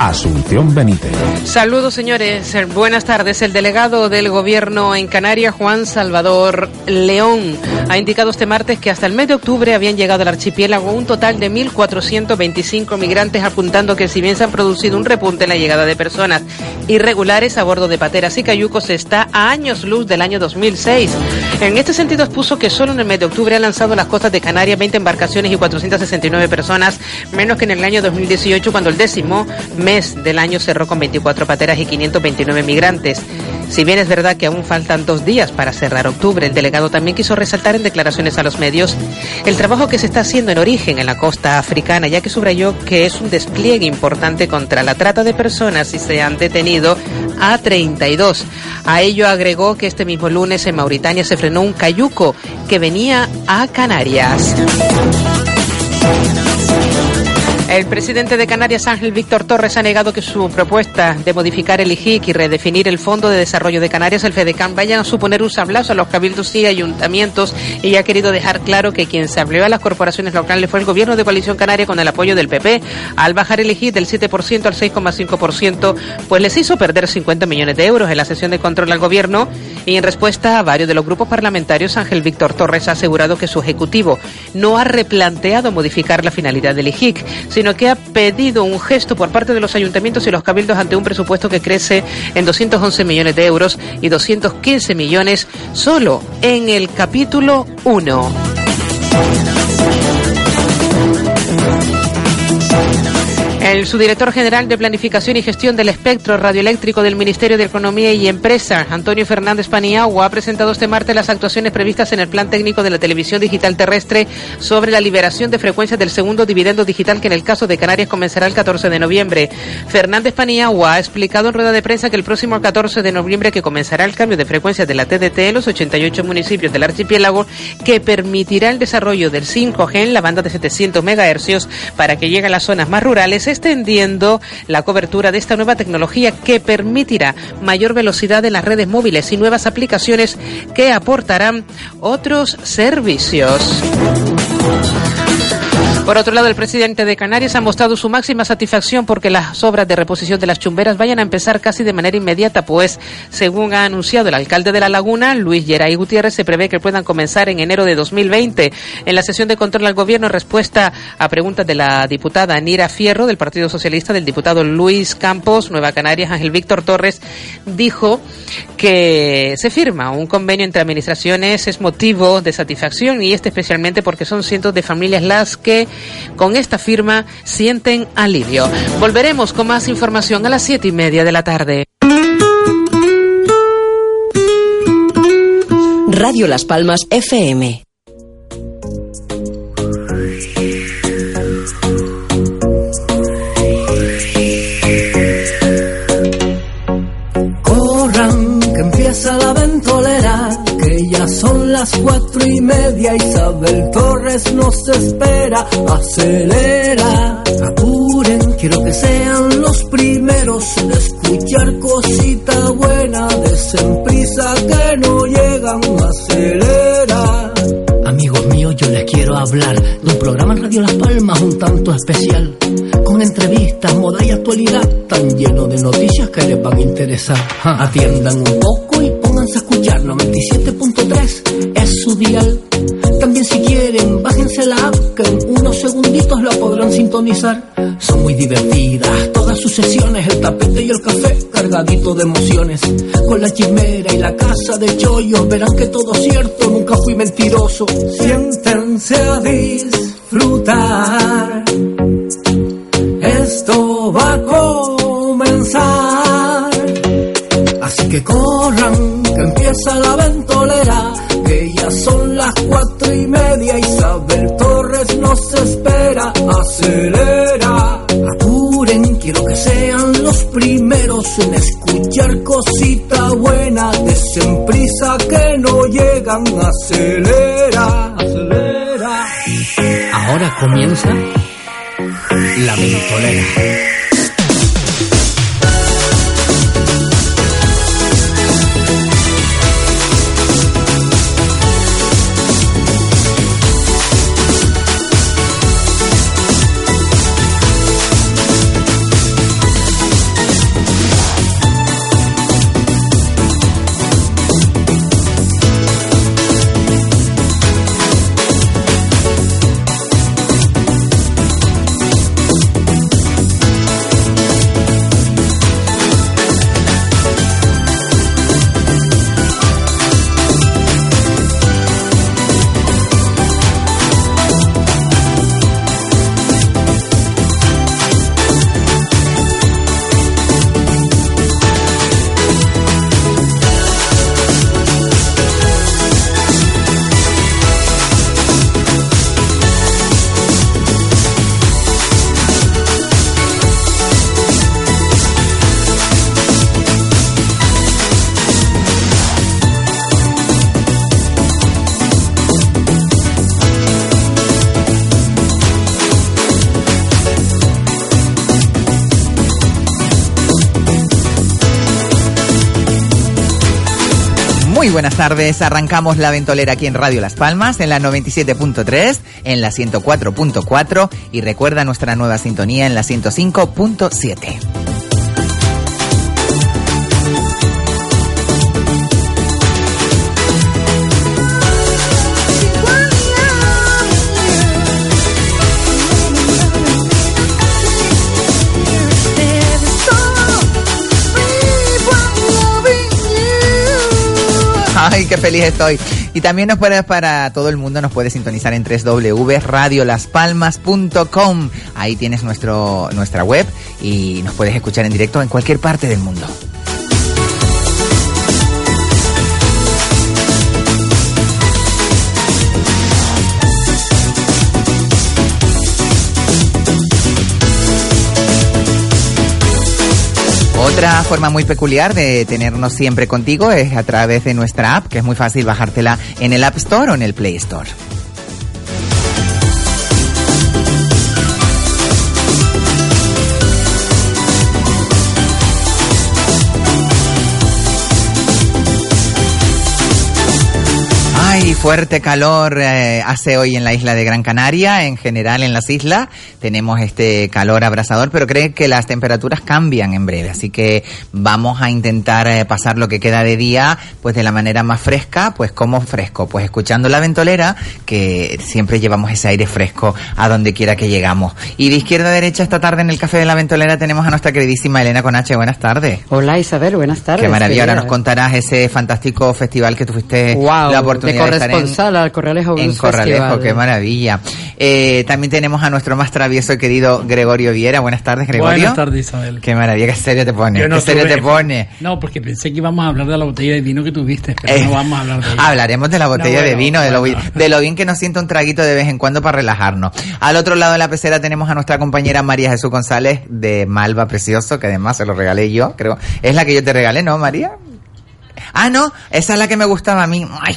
Asunción Benítez. Saludos, señores. Buenas tardes. El delegado del Gobierno en Canarias, Juan Salvador León, ha indicado este martes que hasta el mes de octubre habían llegado al archipiélago un total de 1.425 migrantes, apuntando que si bien se han producido un repunte en la llegada de personas irregulares a bordo de pateras y cayucos, está a años luz del año 2006. En este sentido, expuso que solo en el mes de octubre han lanzado las costas de Canarias 20 embarcaciones y 469 personas, menos que en el año 2018, cuando el décimo mes del año cerró con 24 pateras y 529 migrantes. Si bien es verdad que aún faltan dos días para cerrar octubre, el delegado también quiso resaltar en declaraciones a los medios el trabajo que se está haciendo en origen en la costa africana, ya que subrayó que es un despliegue importante contra la trata de personas y se han detenido a 32. A ello agregó que este mismo lunes en Mauritania se frenó un cayuco que venía a Canarias. El presidente de Canarias, Ángel Víctor Torres, ha negado que su propuesta de modificar el IGIC y redefinir el Fondo de Desarrollo de Canarias, el FEDECAN, vayan a suponer un sablazo a los cabildos y ayuntamientos y ha querido dejar claro que quien se abrió a las corporaciones locales fue el gobierno de Coalición Canaria con el apoyo del PP al bajar el IGIC del 7% al 6,5%, pues les hizo perder 50 millones de euros en la sesión de control al gobierno. Y en respuesta a varios de los grupos parlamentarios, Ángel Víctor Torres ha asegurado que su ejecutivo no ha replanteado modificar la finalidad del IGIC, sino que ha pedido un gesto por parte de los ayuntamientos y los cabildos ante un presupuesto que crece en 211 millones de euros y 215 millones solo en el capítulo 1. El subdirector general de Planificación y Gestión del Espectro Radioeléctrico del Ministerio de Economía y Empresa, Antonio Fernández Paniagua, ha presentado este martes las actuaciones previstas en el Plan Técnico de la Televisión Digital Terrestre sobre la liberación de frecuencias del segundo dividendo digital que en el caso de Canarias comenzará el 14 de noviembre. Fernández Paniagua ha explicado en rueda de prensa que el próximo 14 de noviembre que comenzará el cambio de frecuencias de la TDT en los 88 municipios del archipiélago que permitirá el desarrollo del 5G en la banda de 700 MHz para que llegue a las zonas más rurales extendiendo la cobertura de esta nueva tecnología que permitirá mayor velocidad en las redes móviles y nuevas aplicaciones que aportarán otros servicios. Por otro lado, el presidente de Canarias ha mostrado su máxima satisfacción porque las obras de reposición de las chumberas vayan a empezar casi de manera inmediata, pues, según ha anunciado el alcalde de La Laguna, Luis Geray Gutiérrez, se prevé que puedan comenzar en enero de 2020. En la sesión de control al gobierno, en respuesta a preguntas de la diputada Nira Fierro, del Partido Socialista, del diputado Luis Campos, Nueva Canarias, Ángel Víctor Torres, dijo que se firma un convenio entre administraciones es motivo de satisfacción y este especialmente porque son cientos de familias las que con esta firma sienten alivio. Volveremos con más información a las siete y media de la tarde. Radio Las Palmas FM. Las cuatro y media. Isabel Torres nos espera, acelera, apuren, quiero que sean los primeros en escuchar cosita buena. Desen prisa que no llegan, acelera. Amigos míos, yo les quiero hablar de un programa en Radio Las Palmas un tanto especial, con entrevistas, moda y actualidad, tan lleno de noticias que les van a interesar. Atiendan un poco 97.3 es su dial. También si quieren, bájense la app que en unos segunditos la podrán sintonizar. Son muy divertidas todas sus sesiones, el tapete y el café cargadito de emociones. Con la chimera y la casa de chollos verán que todo cierto, nunca fui mentiroso. Siéntense a disfrutar. Esto va a comenzar. Así que corran, empieza la ventolera. Que ya son las cuatro y media. Isabel Torres nos espera. Acelera, apuren, quiero que sean los primeros en escuchar cosita buena. Desen prisa que no llegan. Acelera, acelera. Ahora comienza La Ventolera. Muy buenas tardes, arrancamos la ventolera aquí en Radio Las Palmas, en la 97.3, en la 104.4 y recuerda nuestra nueva sintonía en la 105.7. Qué feliz estoy. Y también nos puedes, para todo el mundo, nos puedes sintonizar en www.radiolaspalmas.com. Ahí tienes nuestro, nuestra web y nos puedes escuchar en directo en cualquier parte del mundo. Otra forma muy peculiar de tenernos siempre contigo es a través de nuestra app, que es muy fácil bajártela en el App Store o en el Play Store. Fuerte calor eh, hace hoy en la isla de Gran Canaria, en general en las islas tenemos este calor abrasador, pero creo que las temperaturas cambian en breve, así que vamos a intentar eh, pasar lo que queda de día pues de la manera más fresca, pues como fresco, pues escuchando la ventolera, que siempre llevamos ese aire fresco a donde quiera que llegamos. Y de izquierda a derecha esta tarde en el Café de la Ventolera tenemos a nuestra queridísima Elena Conache, buenas tardes. Hola Isabel, buenas tardes. Qué maravilla, ahora nos contarás ese fantástico festival que tuviste Wow, la oportunidad de de, estar en, corresponsal al Corralejo en Corralejo, Festival. qué maravilla. Eh, también tenemos a nuestro más travieso y querido Gregorio Viera. Buenas tardes, Gregorio. Buenas tardes, Isabel. Qué maravilla, qué serio te pone. No qué serio tuve- te pone. No, porque pensé que íbamos a hablar de la botella de vino que tuviste, pero Eh, no vamos a hablar de ella. Hablaremos de la botella No, de bueno, vino, de, lo, de lo bien que nos sienta un traguito de vez en cuando para relajarnos. Al otro lado de la pecera tenemos a nuestra compañera María Jesús González de Malva Precioso, que además se lo regalé yo, creo. Es la que yo te regalé, ¿no, María? Ah, no, esa es la que me gustaba a mí. Ay,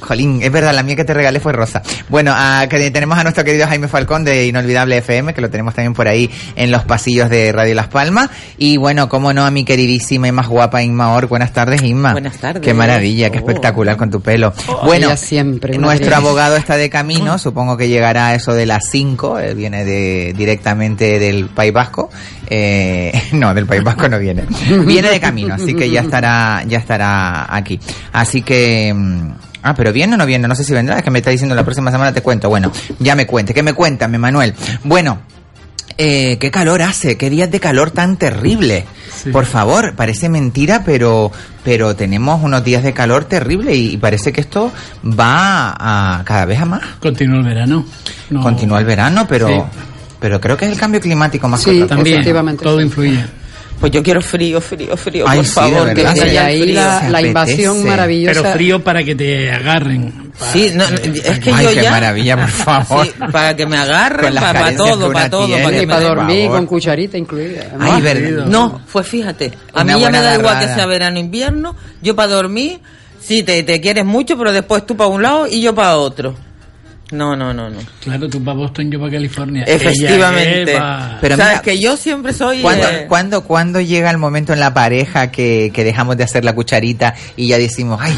jolín, es verdad, la mía que te regalé fue rosa. Bueno, ah, que tenemos a nuestro querido Jaime Falcón de Inolvidable FM, que lo tenemos también por ahí en los pasillos de Radio Las Palmas. Y bueno, cómo no, a mi queridísima y más guapa Inma Or. Buenas tardes, Inma. Buenas tardes. Qué maravilla, qué Oh. espectacular con tu pelo. bueno, Ella siempre, una nuestro abogado está de camino, supongo que llegará a eso de las 5, él viene de, directamente del País Vasco. Eh, no, del País Vasco no viene. Viene de camino, así que ya estará, ya estará aquí. Así que, mm, ah, pero viene o no viene, no sé si vendrá, es que me está diciendo la próxima semana te cuento. Bueno, ya me cuente, que me cuéntame, Manuel. Bueno, eh, qué calor hace, qué días de calor tan terrible. Sí. Por favor, parece mentira, pero, pero tenemos unos días de calor terrible y, y parece que esto va a cada vez a más. Continúa el verano. No. Continúa el verano, pero, Sí. pero creo que es el cambio climático más que Sí, otra cosa. También, Efectivamente, todo influye. Pues yo quiero frío, frío, frío, Ay, por sí, de favor. que Y haya ahí la, la invasión maravillosa. Pero frío para que te agarren. Para- Sí, no, es que Ay, yo qué ya... maravilla, por favor. Sí, para que me agarren, para, que todo, para todo. tiene. Para y para dormir con cucharita incluida. Ay, Ay, verdad. No, pues fíjate, a Una mí ya me da igual que sea verano o invierno, yo para dormir, sí, te, te quieres mucho, pero después tú para un lado y yo para otro. No, no, no, no. Claro, tú para Boston, yo para California. Efectivamente. Pero Sabes mira, que yo siempre soy... ¿Cuándo, eh, cuándo, cuándo llega el momento en la pareja que, que dejamos de hacer la cucharita y ya decimos, ay,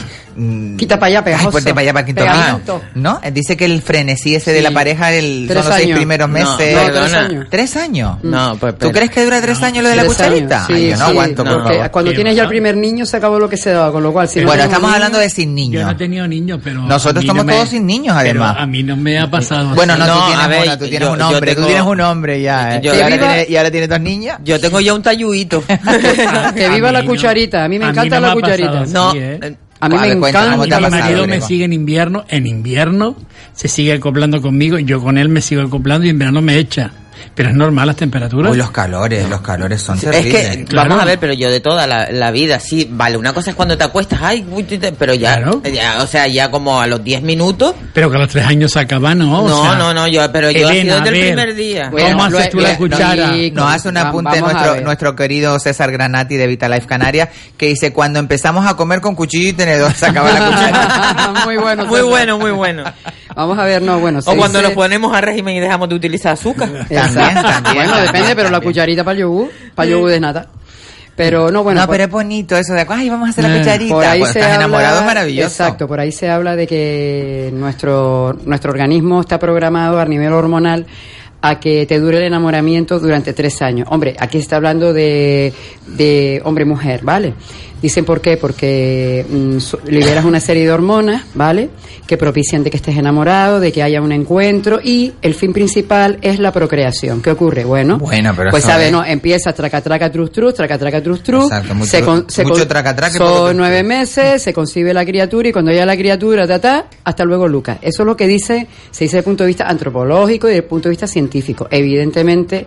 Quita pa' allá, ay, pegajoso. ponte para allá para quinto Pegamento. ¿No? Eh, Dice que el frenesí ese de la pareja el, son Tres los seis años. primeros No, meses. No, tres años. ¿Tres años? No, pues... ¿Tú crees que dura tres años lo de la Tres cucharita? años, sí, Ay, yo no sí, aguanto, por porque favor. Cuando tienes ya el primer niño se acabó lo que se daba, con lo cual si no Bueno, estamos hablando de sin Yo niños. no he tenido niños, pero. Nosotros somos no me- todos sin niños, además. a mí no me ha pasado. Bueno, así. no, tú No, tienes a ver, una, tú tienes yo- un yo hombre, tú tienes un hombre ya, ¿eh? yo- y, ahora tiene, y ahora tiene dos niñas. Yo tengo ya un talluito. Que viva la no. cucharita, a mí me encanta no la cucharita. no, eh, A mí me encanta ¿cómo te ha Mi pasado, marido me sigue en invierno, en invierno se sigue acoplando conmigo, yo con él me sigo acoplando y en verano me echa. Pero es normal las temperaturas. Uy, los calores, los calores son Es terribles. que, Claro. vamos a ver, pero yo de toda la, la vida, sí, vale, una cosa es cuando te acuestas, ay, pero ya, Claro. ya, o sea, ya como a los 10 minutos, Pero que a los tres años se acaba, ¿no? O no, sea, no, no, yo, pero yo Elena, ha sido desde el primer día. Bueno, ¿Cómo haces tú la cuchara? Nos hace un apunte nuestro, nuestro querido César Granati de Vitalife Canarias, que dice, cuando empezamos a comer con cuchillo y tenedor, se acaba la cuchara. muy bueno. Muy bueno, muy bueno. Vamos a ver, no, bueno. O cuando dice- nos ponemos a régimen y dejamos de utilizar azúcar. También, también, Bueno, también, depende, pero la cucharita para el yogur, para el yogur de nata. Pero no, bueno. no, por- pero es bonito eso de, ay, vamos a hacer la Eh, cucharita. Por ahí se estás habla- enamorado, maravilloso. Exacto, por ahí se habla de que nuestro, nuestro organismo está programado a nivel hormonal a que te dure el enamoramiento durante tres años. Hombre, aquí se está hablando de, de hombre-mujer, ¿vale? Dicen por qué, porque mm, liberas una serie de hormonas, ¿vale? Que propician de que estés enamorado, de que haya un encuentro y el fin principal es la procreación. ¿Qué ocurre? Bueno, Bueno, pero pues eso sabe, es- no, empieza traca traca trus trus, traca traca trus trus, Exacto, mucho- se con- se mucho con- traca, traca son nueve meses, se concibe la criatura y cuando ya la criatura, ta, ta, hasta luego Lucas. Eso es lo que dice, se dice desde el punto de vista antropológico y desde el punto de vista científico. Evidentemente,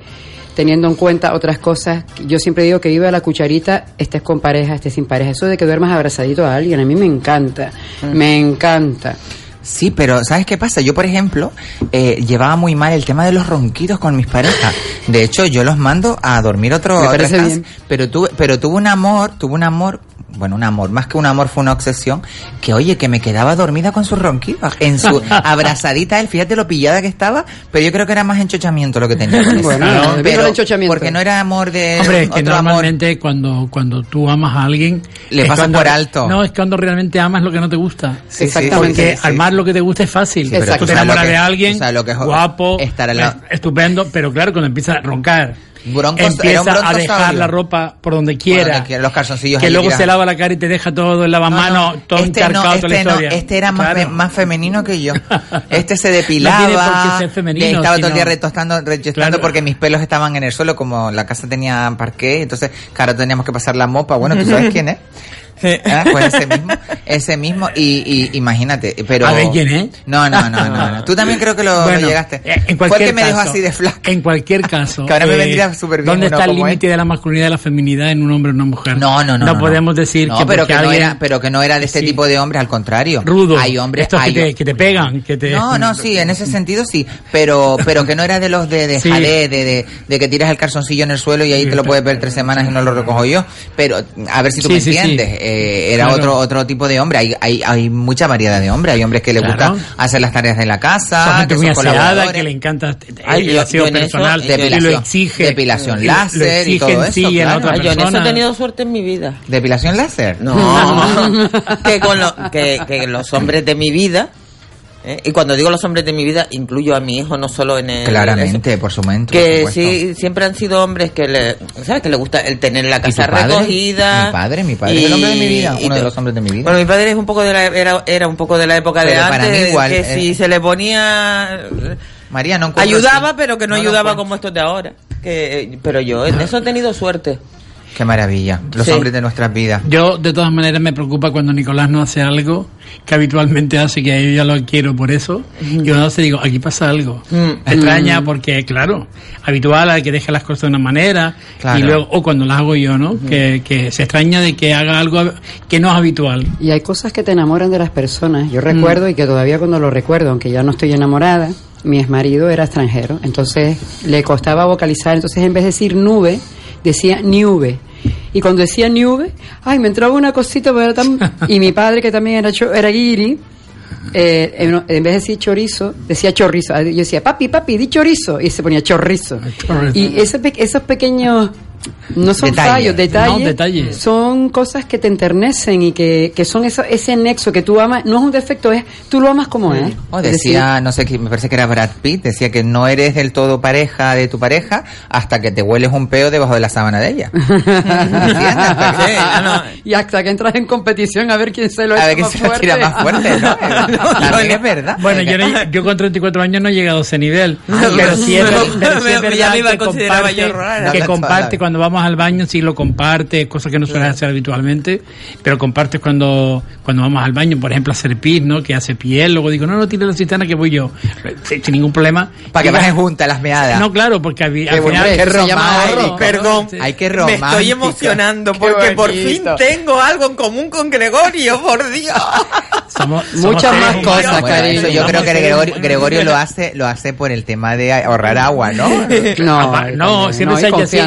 teniendo en cuenta otras cosas, yo siempre digo que viva la cucharita, estés con pareja, estés sin pareja. Eso de que duermas abrazadito a alguien, a mí me encanta, Mm. me encanta. Sí, pero ¿sabes qué pasa? Yo, por ejemplo, eh, llevaba muy mal el tema de los ronquidos con mis parejas. De hecho, yo los mando a dormir otro Me parece bien. Pero tuve, pero tuve un amor, tuve un amor, bueno, un amor, más que un amor fue una obsesión, que oye, que me quedaba dormida con sus ronquidos, en su abrazadita él, fíjate lo pillada que estaba, pero yo creo que era más enchochamiento lo que tenía. con eso. Bueno, enchochamiento. porque no era amor de Hombre, es que otro amor. normalmente cuando, cuando tú amas a alguien... Le es pasas cuando- por alto. No, es cuando realmente amas lo que no te gusta. Sí, sí, Exactamente. Porque sí, sí. Amar lo que te gusta es fácil. pero tú tú te enamoras de alguien, sabes lo que es guapo, estar lado. es- estupendo, pero claro, cuando empieza a roncar, Bronco- era un empieza a dejar la ropa por donde quiera, donde quiera, los calzoncillos que luego se lava la cara y te deja todo el lavamanos, todo este encharcado, no, toda la este historia. este era más, fe- más femenino que yo. Este se depilaba. tiene por qué ser femenino, estaba todo el día retostando, retostando Claro. porque mis pelos estaban en el suelo, como la casa tenía parqué, entonces, claro, teníamos que pasar la mopa. Bueno, tú sabes quién es. Ah, Pues ese mismo, ese mismo, y, y imagínate, pero... A ver quién es. No, no, no, no, no. Tú también creo que lo, llegaste. eh, En Fue el que me dejó así de flaca. En cualquier caso. Que ahora me vendría súper bien ¿Dónde está el límite de la masculinidad y la feminidad en un hombre o una mujer? No, no, no. No, podemos decir No, que pero que no alguien era, pero que no era de este Sí. tipo de hombres, al contrario. rudo. Hay hombres, Estos hay- que, te, que te pegan, que te... No, no, sí, en ese sentido sí, pero pero que no era de los de, de Sí. jalé, de, de, de que tiras el calzoncillo en el suelo y ahí Sí, te lo puedes ver tres semanas y no lo recojo yo. Pero a ver si tú me entiendes, eh, era Claro. otro otro tipo de hombre. Hay, hay hay mucha variedad de hombres. Hay hombres que les Claro. gusta hacer las tareas de la casa, que muy son aseada, que le encanta el yo- aseo yo en eso- personal, y depilación- lo exige. depilación lo- láser lo y todo eso, sí en claro. otra Ay, yo en eso he tenido suerte en mi vida. Depilación láser. No, que con lo- que, que los hombres de mi vida, ¿eh? y cuando digo los hombres de mi vida, incluyo a mi hijo, no solo en el... Claramente, por su momento. que sí siempre han sido hombres que le sabes que le gusta el tener la ¿Y casa padre? recogida Mi padre, mi padre es el hombre de mi vida, uno de los hombres de mi vida. bueno mi padre es un poco de la era, era un poco de la época de para antes mí igual, que eh. si se le ponía María no ayudaba pero que no, No ayudaba como estos de ahora que pero yo en eso he tenido suerte Qué maravilla. Los Sí. hombres de nuestras vidas. Yo, de todas maneras, me preocupa cuando Nicolás no hace algo que habitualmente hace, que yo ya lo quiero por eso. Y cuando hace, digo, aquí pasa algo. Mm. Extraña porque, claro, habitual hay que deje las cosas de una manera. Claro. Y luego, o cuando las hago yo, ¿no? Que, que se extraña de que haga algo que no es habitual. Y hay cosas que te enamoran de las personas. Yo recuerdo, y que todavía cuando lo recuerdo, aunque ya no estoy enamorada, mi exmarido era extranjero, entonces le costaba vocalizar, entonces en vez de decir nube, decía nube. Y cuando decía nube, ay, me entraba una cosita, pero era tan... Y mi padre, que también era, cho- era guiri, eh, en, en vez de decir chorizo, decía chorrizo. Yo decía, papi, papi, di chorizo. Y se ponía chorrizo. Y pe- esos pequeños, no son Detalles. fallos, detalles, No, detalles. son cosas que te enternecen y que, que son eso, ese nexo que tú amas, no es un defecto, es tú lo amas como es. O Es decía, no sé, qué, me parece que era Brad Pitt, decía que no eres del todo pareja de tu pareja hasta que te hueles un peo debajo de la sábana de ella. Ah, y hasta que entras en competición a ver quién se lo A echa ver quién más se lo fuerte. tira más fuerte, ¿no? También es verdad. Bueno, yo, no- yo con 34 años no he llegado a ese nivel. Ay, pero sí es, no, pero sí es me- verdad ya me iba a que comparte, yo rara. que No, comparte no. Cuando vamos al baño, sí lo comparte, cosa que no suele hacer habitualmente, pero compartes cuando, cuando vamos al baño, por ejemplo, a hacer pis, ¿no? Que hace piel, luego digo, no, no, tire la cisterna que voy yo, sin, ningún problema. Para que bajen juntas las meadas. No, claro, porque al, al Qué final... bonito, qué se llama romántico. me estoy emocionando porque por fin tengo algo en común con Gregorio por Dios Somos, somos Muchas más cosas, Bueno, cariño. yo creo que Gregorio. Gregorio lo hace lo hace por el tema de ahorrar agua, ¿no? No, Apa- no, siempre no, se hay ha hecho así.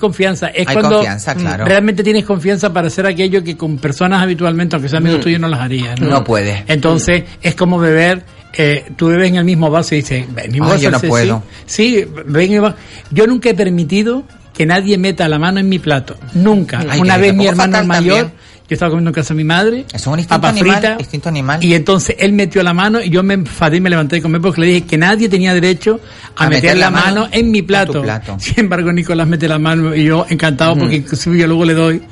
Confianza. Es Hay cuando confianza, claro. realmente tienes confianza para hacer aquello que con personas habitualmente, aunque sean amigos tuyos, no las harías. No, No puedes. Entonces, es como beber. Eh, tú bebes en el mismo vaso y dices, "El mismo Ay, vaso yo no puedo. Sí, sí, ven. Yo nunca he permitido que nadie meta la mano en mi plato. Nunca. Ay, Una vez mi hermano mayor, también. Yo estaba comiendo en casa de mi madre, es un instinto papa animal, frita, instinto animal. y entonces él metió la mano y yo me enfadé y me levanté de comer porque le dije que nadie tenía derecho a, meter, la mano, en mi plato. plato. Sin embargo, Nicolás mete la mano y yo encantado porque inclusive yo luego le doy.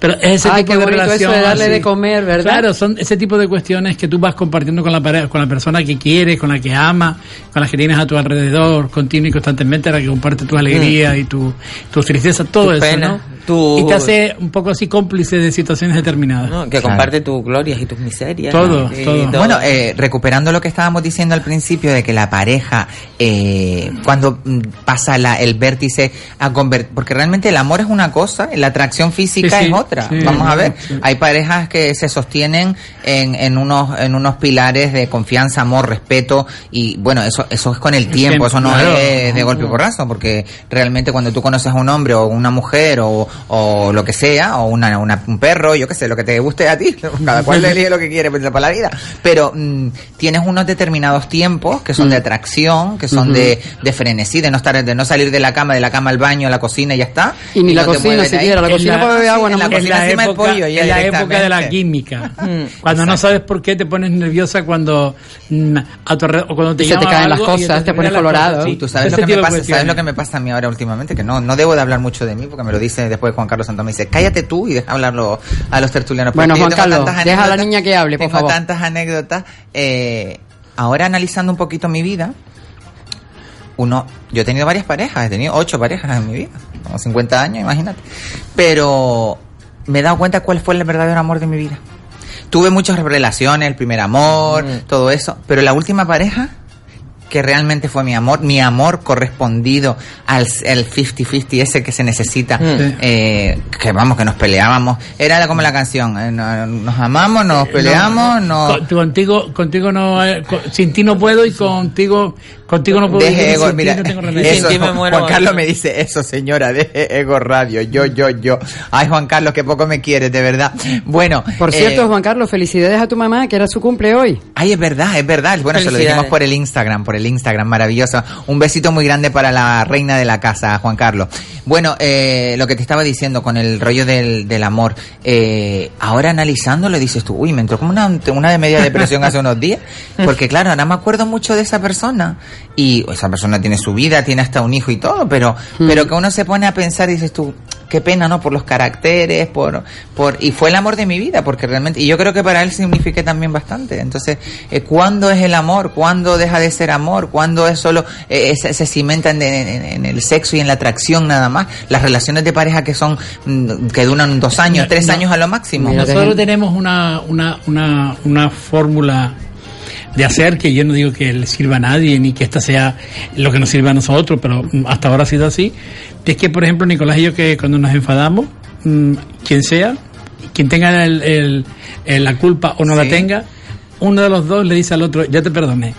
Pero es ese Ay, tipo qué de bonito eso de relación, darle así. de comer, ¿verdad? Claro, son ese tipo de cuestiones que tú vas compartiendo con la pareja, con la persona que quieres, con la que amas, con la que tienes a tu alrededor, continua y constantemente, la que comparte tu alegría y tu, tu tristeza, todo Tu eso, pena, ¿no? Tu- Y te hace un poco así cómplice de situaciones determinadas. ¿no? Que comparte tus glorias y tus miserias. Todo, y todo. Bueno, eh, recuperando lo que estábamos diciendo al principio de que la pareja, eh, cuando mm, pasa la, el vértice a convertir, porque realmente el amor es una cosa, la atracción física Sí, sí, es otra. sí, Vamos a ver, sí. hay parejas que se sostienen en, en unos en unos pilares de confianza, amor, respeto y bueno, eso eso es con el tiempo, tiempo, eso no claro. es de golpe y porrazo, porque realmente cuando tú conoces a un hombre o una mujer o, o lo que sea, o una, una- un perro, yo qué sé, lo que te guste a ti, cada cual le elige lo que quiere pensar para la vida, pero mm, tienes unos determinados tiempos que son de atracción, que son de, de frenesí, de no estar, de no salir de la cama, de la cama al baño, a la cocina y ya está. Y ni la no te cocina siquiera, la cocina la- agua, nada la cocina encima del pollo, ya en la época de la química. Mm. cuando no Exacto. sabes por qué te pones nerviosa cuando mm, a tu o cuando te Y se te caen las y cosas, te pones olvidas las colorado. cosas, Sí, tú sabes lo, que me pasa, ¿sabes lo que me pasa a mí ahora últimamente? Que no, no debo de hablar mucho de mí porque me lo dice después Juan Carlos Santos. Me dice, cállate tú y deja hablarlo a los tertulianos. Bueno, Juan Carlos, deja a la niña que hable, por Tengo favor. tantas anécdotas. eh, ahora analizando un poquito mi vida, uno, yo he tenido varias parejas, he tenido ocho parejas en mi vida, como 50 años, imagínate. Pero me he dado cuenta cuál fue el verdadero amor de mi vida. Tuve muchas relaciones, el primer amor, todo eso, pero la última pareja que realmente fue mi amor, mi amor correspondido al el 50-50 ese que se necesita, Mm. eh, que vamos, que nos peleábamos, era como la canción, eh, no- nos amamos, nos peleamos, no, Con- contigo, contigo no, eh, con- sin ti no puedo y contigo, contigo no puedo Deje vivir, ego, sin ti mira, no tengo eso, Sin ti me muero. Juan Carlos me dice eso, señora, deje ego radio, yo, yo, yo. Ay, Juan Carlos, que poco me quieres, de verdad. Bueno. Por eh, cierto, Juan Carlos, felicidades a tu mamá, que era su cumple hoy. Ay, es verdad, es verdad. Bueno, se lo dijimos por el Instagram, por el Instagram, maravilloso. Un besito muy grande para la reina de la casa, Juan Carlos. Bueno, eh, lo que te estaba diciendo con el rollo del, del amor, eh, ahora analizándolo dices tú, uy, me entró como una, una de media depresión hace unos días, porque claro, ahora me acuerdo mucho de esa persona y esa persona tiene su vida, tiene hasta un hijo y todo, pero, pero que uno se pone a pensar y dices tú, qué pena, ¿no? Por los caracteres, por, por, y fue el amor de mi vida, porque realmente, y yo creo que para él signifique también bastante. Entonces, eh, ¿cuándo es el amor? ¿Cuándo deja de ser amor? ¿Cuándo es solo, eh, se, se cimenta en, en- en el sexo y en la atracción nada más? Las relaciones de pareja que son, mm, que duran dos años, No, tres no. años a lo máximo. Nosotros tenemos una, una, una, una fórmula de hacer que yo no digo que le sirva a nadie ni que esta sea lo que nos sirva a nosotros, pero mm, hasta ahora ha sido así. Es que, por ejemplo, Nicolás y yo, que cuando nos enfadamos, mm, quien sea, quien tenga el- el- el- la culpa o no la tenga, uno de los dos le dice al otro, ya te perdoné.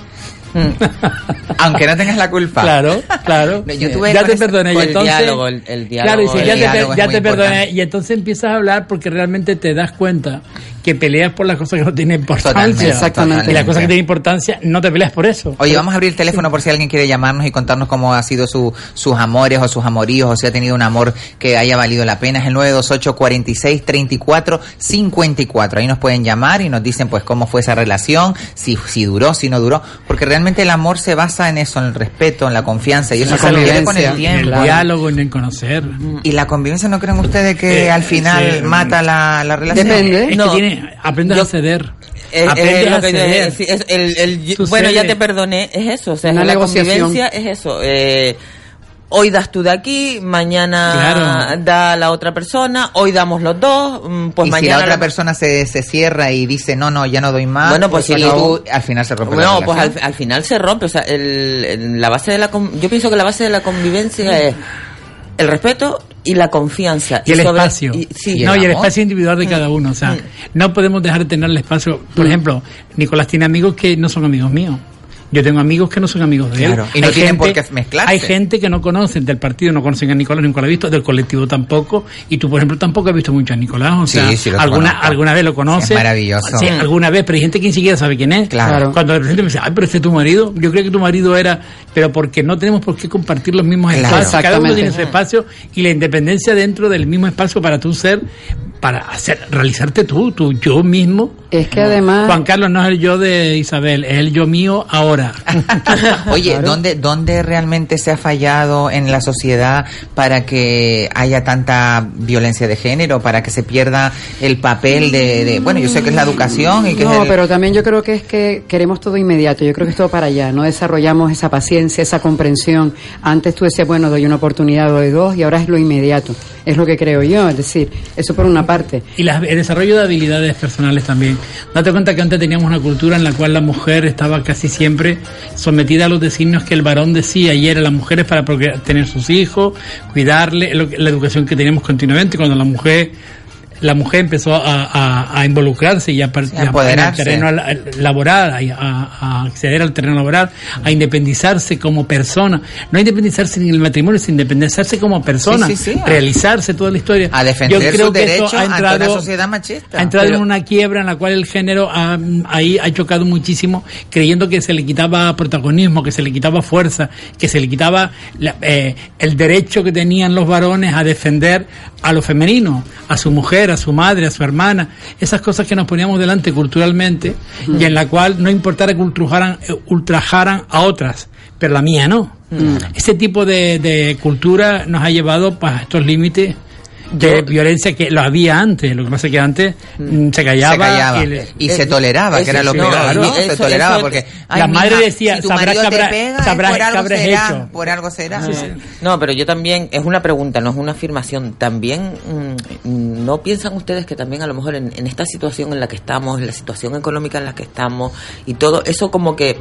Aunque no tengas la culpa. Claro, claro. Yo tuve ya te perdoné. con y el entonces, diálogo, el- el diálogo, Claro, y dice, el ya, te, ya perdoné. Y entonces empiezas a hablar porque realmente te das cuenta que peleas por las cosas que no tienen importancia. Totalmente, Exactamente. Y las cosas que tienen importancia no te peleas por eso. Oye, vamos a abrir el teléfono por si alguien quiere llamarnos y contarnos cómo ha sido su, sus amores o sus amoríos o si ha tenido un amor que haya valido la pena. Es el 928 46 34 54. Ahí nos pueden llamar y nos dicen pues cómo fue esa relación, si, si duró, si no duró. Porque realmente el amor se basa en eso, en el respeto, en la confianza y eso La se con el convivencia. en el tiempo. diálogo, en el conocer. Y la convivencia, ¿no creen ustedes que Eh, al final sí. mata la, la relación? Depende. Es No. que tiene, aprendes Yo- a ceder. Es- es aprendes lo a ceder. es- es el- el- Tú bueno, ya te perdoné, es eso. O sea, Una la negociación. convivencia es eso. eh, hoy das tú de aquí, mañana Claro. da la otra persona, hoy damos los dos, mm, pues y si mañana. la otra la- persona se, se cierra y dice, no, no, ya no doy más, Bueno, pues y si tú, al final se rompe la No, pues al, final se rompe. O sea, el, el- la base de la. con- Yo pienso que la base de la convivencia es el respeto y la confianza. y el sobre- espacio. y- sí, Y el no, y el espacio individual de cada uno. O sea, no podemos dejar de tener el espacio. Por ejemplo, Nicolás tiene amigos que no son amigos míos. Yo tengo amigos que no son amigos de Claro, él. y no Hay tienen por qué mezclarse. Hay gente que no conocen del partido, no conocen a Nicolás, nunca lo he visto, del colectivo tampoco. Y tú, por ejemplo, tampoco has visto mucho a Nicolás. O Sí, sea, sí, lo alguna, conozco. alguna vez lo conoces. Sí, es maravilloso. Sí, alguna vez, pero hay gente que ni siquiera sabe quién es. Claro. Cuando de repente me dice, ay, pero este es tu marido. Yo creo que tu marido era, pero porque no tenemos por qué compartir los mismos Claro. espacios. Cada uno tiene su espacio y la independencia dentro del mismo espacio para tú ser, para hacer, realizarte tú, tu yo mismo. Es que además... Juan Carlos no es el yo de Isabel, es el yo mío ahora. Oye, ¿dónde, ¿dónde realmente se ha fallado en la sociedad para que haya tanta violencia de género, para que se pierda el papel de, de- bueno, yo sé que es la educación y que No, es el- pero también yo creo que es que queremos todo inmediato. Yo creo que es todo para allá. No desarrollamos esa paciencia, esa comprensión. Antes tú decías, bueno, doy una oportunidad, doy dos, y ahora es lo inmediato. Es lo que creo yo. Es decir, eso por una parte. Y las- el desarrollo de habilidades personales también. Date cuenta que antes teníamos una cultura en la cual la mujer estaba casi siempre sometida a los designios que el varón decía y era las mujeres para tener sus hijos, cuidarle, la educación que teníamos continuamente. Cuando la mujer la mujer empezó a, a- a involucrarse y a, a terreno al- al- laboral, a, acceder al terreno laboral, a independizarse como persona, no a independizarse en el matrimonio, sino independizarse como persona, Sí, sí, sí. realizarse toda la historia. a defender Yo creo sus que derechos ha ante entrado- una sociedad machista. ha entrado Pero- en una quiebra en la cual el género ha, ahí ha chocado muchísimo, creyendo que se le quitaba protagonismo, que se le quitaba fuerza, que se le quitaba la- eh, el derecho que tenían los varones a defender a lo femenino, a su mujer, a su madre, a su hermana, esas cosas que nos poníamos delante culturalmente y en la cual no importara que ultrajaran, eh, ultrajaran a otras, pero la mía no. Ese tipo de, de cultura nos ha llevado pues, a estos límites de violencia que lo había antes. Lo que pasa es que antes mm, se callaba. se callaba y le- y se eh, toleraba, que era lo sí, peor, claro. ¿no? Se toleraba eso- porque La madre decía, si tu sabrás marido te pega, sabrás por algo será, hecho. por algo será. No, pero yo también, es una pregunta, no es una afirmación. También, mm, ¿no piensan ustedes que también a lo mejor en, en esta situación en la que estamos, en la situación económica en la que estamos y todo, eso como que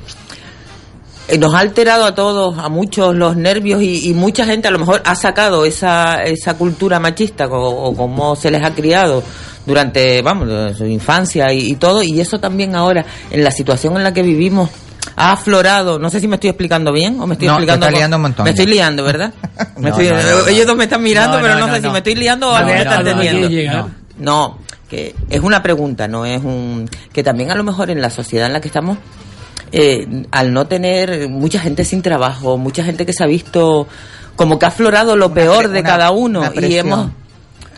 nos ha alterado a todos, a muchos los nervios y, y mucha gente a lo mejor ha sacado esa, esa cultura machista o, como se les ha criado durante, vamos, su infancia y, y todo, y eso también ahora, en la situación en la que vivimos, ha aflorado, no sé si me estoy explicando bien o me estoy No, te explicando... con- liando un montón Me estoy liando, ¿verdad? Me No, estoy- no, no, no. Ellos dos me están mirando, No, pero no, no, no, sé si me estoy liando o No, alguien me no, está no, no entendiendo. quieres llegar. No, que es una pregunta, no es un... Que también a lo mejor en la sociedad en la que estamos, eh, al no tener mucha gente sin trabajo, mucha gente que se ha visto como que ha aflorado lo Una peor de una- cada uno y hemos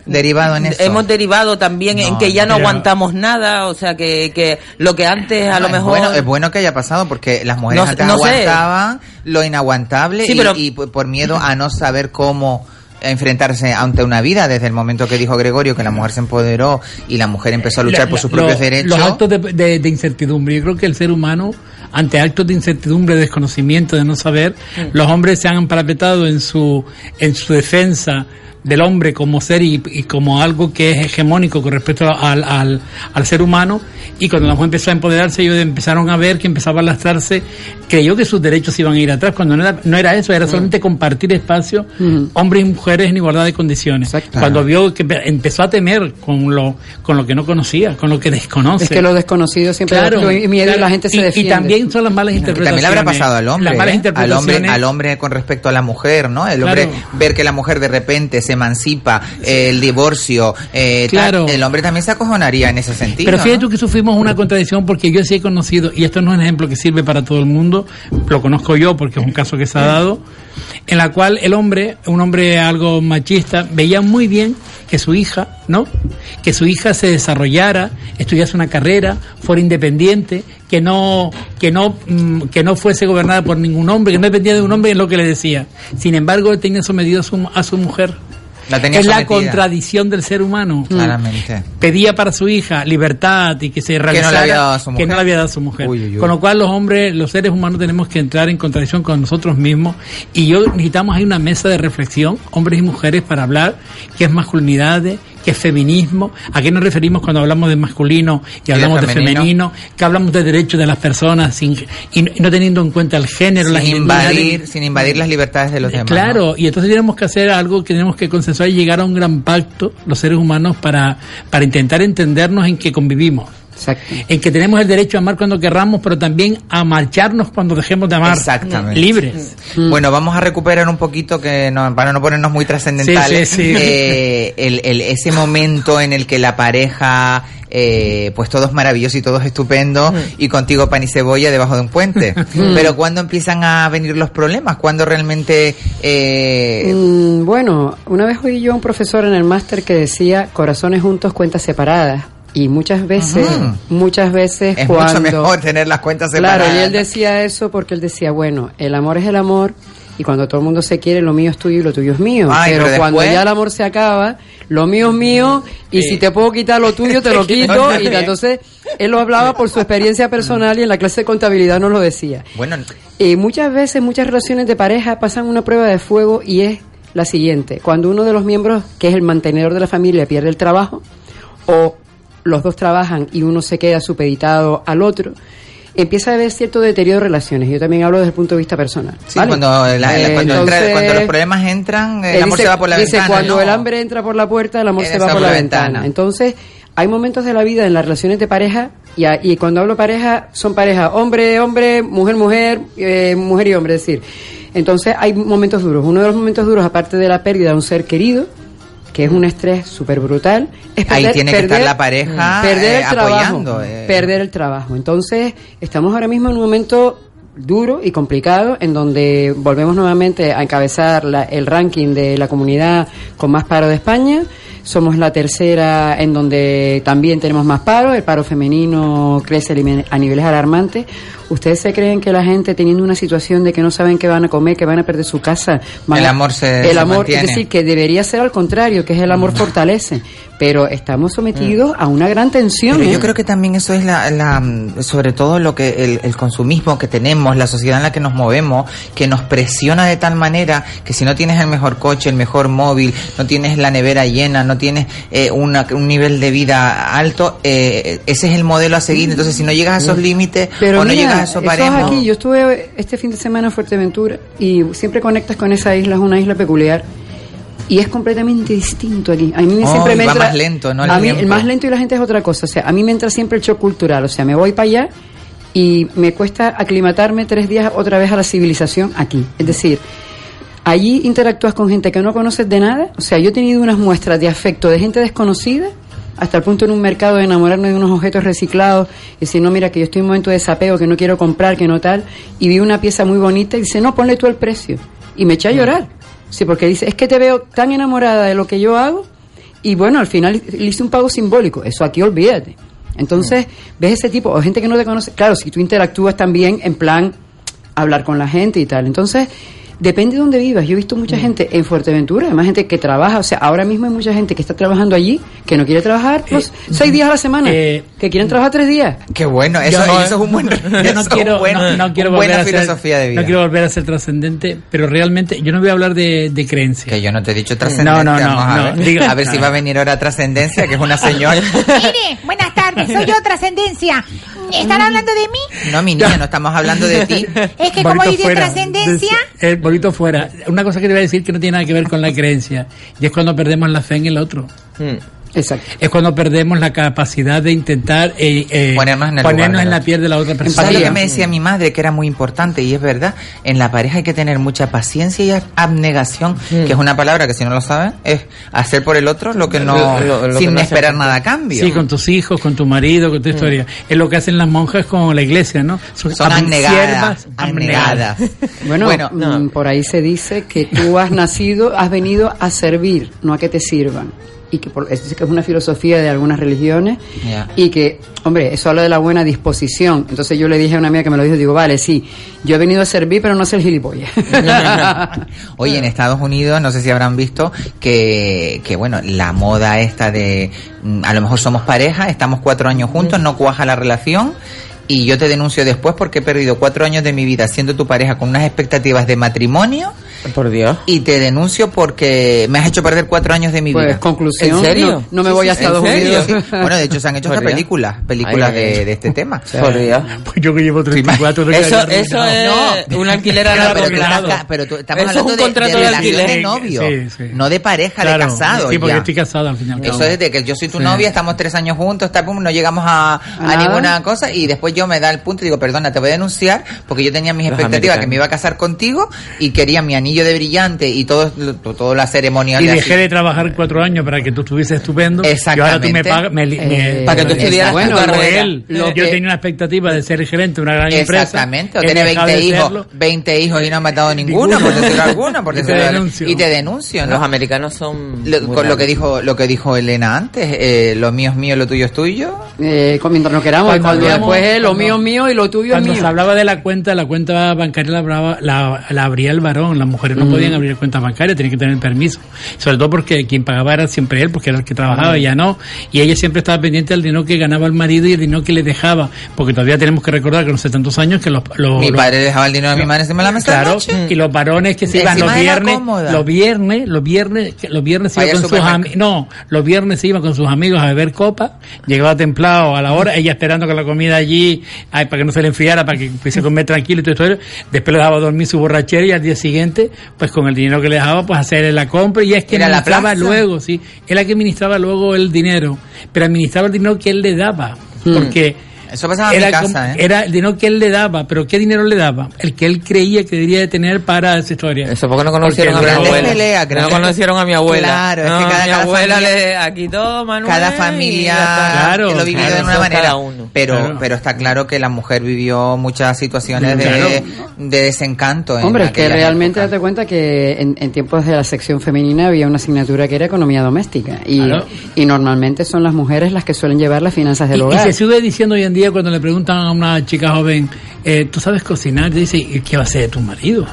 derivado en eso. hemos derivado también en que ya no pero- aguantamos nada, o sea que, que lo que antes a No, lo es mejor bueno, es bueno que haya pasado porque las mujeres No antes no sé. aguantaban lo inaguantable Sí, y, pero- y por miedo a no saber cómo enfrentarse ante una vida desde el momento que dijo Gregorio que la mujer se empoderó y la mujer empezó a luchar La- por sus propios lo- derechos Los actos de, de- de incertidumbre. Yo creo que el ser humano, ante actos de incertidumbre, de desconocimiento, de no saber, Mm. los hombres se han parapetado en su, en su defensa del hombre como ser y, y como algo que es hegemónico con respecto al, al, al ser humano y cuando la mujer empezó a empoderarse ellos empezaron a ver que empezaba a lastrarse creyó que sus derechos iban a ir atrás cuando no era, no era eso Mm. era solamente compartir espacio hombres y mujeres en igualdad de condiciones Exacto. cuando vio que empe- empezó a temer con lo con lo que no conocía con lo que desconoce Es que lo desconocido siempre da Claro, miedo y la gente se y, defiende. Y también son las malas interpretaciones. también le habrá pasado al hombre, Las malas ¿eh? al hombre, interpretaciones. al hombre con respecto a la mujer, ¿no? El hombre Claro. ver que la mujer de repente se emancipa, el divorcio, eh, tal, Claro. el hombre también se acojonaría en ese sentido. Pero fíjate ¿no? tú que sufrimos una contradicción porque yo sí he conocido, y esto no es un ejemplo que sirve para todo el mundo, lo conozco yo porque es un caso que se ha dado, en la cual el hombre, un hombre algo machista, veía muy bien que su hija, ¿no? Que su hija se desarrollara, estudiase una carrera, fuera independiente, que no, que no, mm, que no fuese gobernada por ningún hombre, que no dependía de un hombre en lo que le decía. Sin embargo, él tenía sometido a su, a su mujer. La tenía es la contradicción del ser humano Claramente. pedía para su hija libertad y que se realizara le había dado a su que mujer. no le había dado a su mujer. Uy, uy, uy. Con lo cual los hombres, los seres humanos tenemos que entrar en contradicción con nosotros mismos y yo necesitamos ahí una mesa de reflexión, hombres y mujeres, para hablar qué es masculinidad, qué es feminismo, a qué nos referimos cuando hablamos de masculino y hablamos de femenino. que hablamos de derechos de las personas sin, y, no- y no teniendo en cuenta el género, las Sin identidades. invadir, sin invadir las libertades de los Eh, demás. Claro, y entonces tenemos que hacer algo que tenemos que consensuar y llegar a un gran pacto, los seres humanos, para, para intentar entendernos en que convivimos. En que tenemos el derecho a amar cuando querramos, pero también a marcharnos cuando dejemos de amar. Exactamente. Libres. Mm. Bueno, vamos a recuperar un poquito, que no, para no ponernos muy trascendentales, Sí, sí, sí. eh, el, el- ese momento en el que la pareja, eh, pues todo es maravilloso y todo es estupendo, y contigo pan y cebolla debajo de un puente. Pero cuando empiezan a venir los problemas, cuando realmente... eh, Mm, bueno, una vez oí yo a un profesor en el máster que decía corazones juntos, cuentas separadas. Y muchas veces, muchas veces es cuando... mucho mejor tener las cuentas separadas. Claro, y él decía eso porque él decía, bueno, el amor es el amor y cuando todo el mundo se quiere, lo mío es tuyo y lo tuyo es mío. Ay, pero pero cuando después- ya el amor se acaba, lo mío es mío y si te puedo quitar lo tuyo, te lo quito. y entonces él lo hablaba por su experiencia personal y en la clase de contabilidad nos lo decía. Bueno, Eh, muchas veces, muchas relaciones de pareja pasan una prueba de fuego y es la siguiente. Cuando uno de los miembros, que es el mantenedor de la familia, pierde el trabajo, o los dos trabajan y uno se queda supeditado al otro, empieza a haber cierto deterioro de relaciones. Yo también hablo desde el punto de vista personal. sí, ¿vale? cuando, la- la- cuando, entra- cuando los problemas entran, el amor dice- se va por la dice, ventana. cuando ¿no? el hambre entra por la puerta, el amor se va por la ventana. Entonces, hay momentos de la vida en las relaciones de pareja, y, a- y cuando hablo pareja, son parejas hombre, hombre, mujer, mujer, eh, mujer y hombre, es decir. Entonces, hay momentos duros. Uno de los momentos duros, aparte de la pérdida de un ser querido, que es un estrés súper brutal, es Ahí tiene que estar la pareja, perder eh, trabajo, apoyando, eh. perder el trabajo. Entonces, estamos ahora mismo en un momento duro y complicado en donde volvemos nuevamente a encabezar la- el ranking de la comunidad con más paro de España. Somos la tercera en donde también tenemos más paro. El paro femenino crece a niveles alarmantes. ¿Ustedes se creen que la gente teniendo una situación de que no saben qué van a comer, que van a perder su casa, El amor se- el amor, es decir, que debería ser al contrario, que es el amor fortalece, pero estamos sometidos a una gran tensión. Pero ¿eh? yo creo que también eso es la, la, sobre todo lo que el, el consumismo que tenemos, la sociedad en la que nos movemos, que nos presiona de tal manera que si no tienes el mejor coche, el mejor móvil, no tienes la nevera llena, no tienes eh, una- un nivel de vida alto, eh, ese es el modelo a seguir. Entonces, si no llegas a esos límites o no mira, llegas eso es aquí. Yo estuve este fin de semana en Fuerteventura y siempre conectas con esa isla, es una isla peculiar. Y es completamente distinto aquí. A mí Oh, siempre me va entra, más lento, ¿no? El a mí el más lento y la gente es otra cosa. O sea, a mí me entra siempre el shock cultural. O sea, me voy para allá y me cuesta aclimatarme tres días otra vez a la civilización aquí. Es decir, allí interactúas con gente que no conoces de nada. O sea, yo he tenido unas muestras de afecto de gente desconocida hasta el punto en un mercado de enamorarme de unos objetos reciclados y decir, no, mira, que yo estoy en un momento de desapego, que no quiero comprar, que no tal, y vi una pieza muy bonita y dice, no, ponle tú el precio. Y me eché a llorar. Sí, porque dice, es que te veo tan enamorada de lo que yo hago y bueno, al final le hice un pago simbólico. Eso aquí olvídate. Entonces, ves ese tipo, o gente que no te conoce. Claro, si tú interactúas también en plan hablar con la gente y tal. Entonces, depende de dónde vivas. Yo he visto mucha gente en Fuerteventura, además gente que trabaja. O sea, ahora mismo hay mucha gente que está trabajando allí, que no quiere trabajar los seis días a la semana, eh, que quieren trabajar tres días. qué bueno, eso, es un buen, yo no eso es quiero, un buen- no, no quiero una volver buena a ser- filosofía de vida. No quiero volver a ser trascendente, pero realmente yo no voy a hablar de, de creencia. Que yo no te he dicho trascendencia. No, no, no, vamos a no, ver. a ver si va a venir ahora trascendencia, que es una señora. Mire, buenas tardes, soy yo, Trascendencia. ¿Están hablando de mí? No, mi niña, no estamos hablando de ti. Es que como dice. Trascendencia, Eh, bonito fuera. Una cosa que te voy a decir que no tiene nada que ver con la creencia, y es cuando perdemos la fe en el otro. Exacto. Es cuando perdemos la capacidad de intentar eh, eh, Ponernos en el ponernos en la piel de la otra persona. ¿Sabes lo que me decía mi madre? Que era muy importante, y es verdad. En la pareja hay que tener mucha paciencia y abnegación, que es una palabra que si no lo saben, es hacer por el otro lo que no, Lo- lo- lo que sin no esperar nada a cambio. Sí, con tus hijos, con tu marido, con tu historia. Es lo que hacen las monjas con la iglesia, ¿no? Son abnegadas, siervas abnegadas. Bueno, Bueno, mm, por ahí se dice que tú has nacido, has venido a servir, no a que te sirvan. Y que por, es, que es una filosofía de algunas religiones. Y que, hombre, eso habla de la buena disposición. Entonces yo le dije a una amiga que me lo dijo, digo, vale, sí, yo he venido a servir, pero no ser gilipollas. Oye, en Estados Unidos, no sé si habrán visto que, que bueno, la moda esta de, mm, a lo mejor somos pareja, estamos cuatro años juntos, no cuaja la relación y yo te denuncio después porque he perdido cuatro años de mi vida siendo tu pareja con unas expectativas de matrimonio. Por Dios. Y te denuncio porque me has hecho perder cuatro años de mi Pues, vida. conclusión, ¿En serio? no- no me voy a ¿En Estados? Unidos. Sí. Bueno, de hecho se han hecho hasta películas, películas de, de este tema. Por Dios. Pues yo que llevo 34 de Eso, eso es un alquiler a largo pero, tú plazo. pero tú- estamos Eso es hablando un de, contrato de de relación alquiler. de novio, Sí, sí. no de pareja, Claro, de casado. Sí, porque ya. estoy casado al final. Eso es de que yo soy tu Sí. novia, estamos tres años juntos, está, pum, no llegamos a, a nada. ninguna cosa y después yo me da el punto y digo, perdona, te voy a denunciar porque yo tenía mis Los expectativas que me iba a casar contigo y quería mi anillo de brillante y todo, lo- toda la ceremonia. Y de dejé así. de trabajar cuatro años para que tú estuvieses estupendo. Y ahora tú me Exactamente. pagas. Me, me- Eh, Para que tú estudiaras bueno, tu carrera. él. Lo yo que- tenía una expectativa de ser gerente de una gran empresa. Exactamente, o dejado 20 de hijos, serlo. 20 hijos y no ha dado ninguno, por decirlo alguno, por Y te decirlo denuncio. Y te denuncio, ¿no? Los americanos son. Lo- con lo que dijo lo que dijo Elena antes, eh, lo mío es mío, lo tuyo es tuyo. Eh, con- mientras nos queramos, Cuando después es lo cuando- mío es mío y lo tuyo es Cuando mío. se hablaba de la cuenta, la cuenta bancaria la, hablaba- la, la abría el varón, las mujeres no podían abrir cuentas bancarias, tenían que tener permiso. Sobre todo porque quien pagaba era siempre él, porque era el que trabajaba, ella no. Y ella siempre estaba pendiente del dinero que ganaba el marido y el dinero que le dejaba. Porque todavía tenemos que recordar que no sé tantos años que los... los- mi los- padre dejaba el dinero de mi madre encima de la mesa Claro, noche. y los varones que se iban los viernes, cómoda. los viernes, los viernes, que los viernes se con sus amigos, no, los viernes se iba con sus amigos a beber copa, llegaba templado a la hora, ella esperando con la comida allí, ay, para que no se le enfriara, para que pudiese comer tranquilo y todo esto, después le dejaba dormir su borrachera y al día siguiente, pues con el dinero que le dejaba, pues hacer la compra. Y es que a la administraba plaza. luego, sí, era que administraba luego el dinero, pero administraba el dinero que él le daba, porque Eso pasaba en mi era, casa, como- ¿eh? era el dinero que él le daba, pero ¿qué dinero le daba? El que él creía que debería de tener para esa historia. Eso porque no conocieron Porque a mi el- abuela. pelea, no grandes- conocieron a mi abuela. Claro, es No, que cada- mi cada abuela familia- le aquí todo, Manuel. Cada y familia. Claro, que lo vivió claro, de una manera, uno. pero Claro. pero está claro que la mujer vivió muchas situaciones de, Claro. de desencanto. en Hombre, es que realmente date cuenta que en, en tiempos de la sección femenina había una asignatura que era economía doméstica y, Claro. y normalmente son las mujeres las que suelen llevar las finanzas del Y, y hogar. se sigue diciendo hoy en día cuando le preguntan a una chica joven, eh, ¿tú sabes cocinar? Dice, ¿y qué va a ser de tu marido?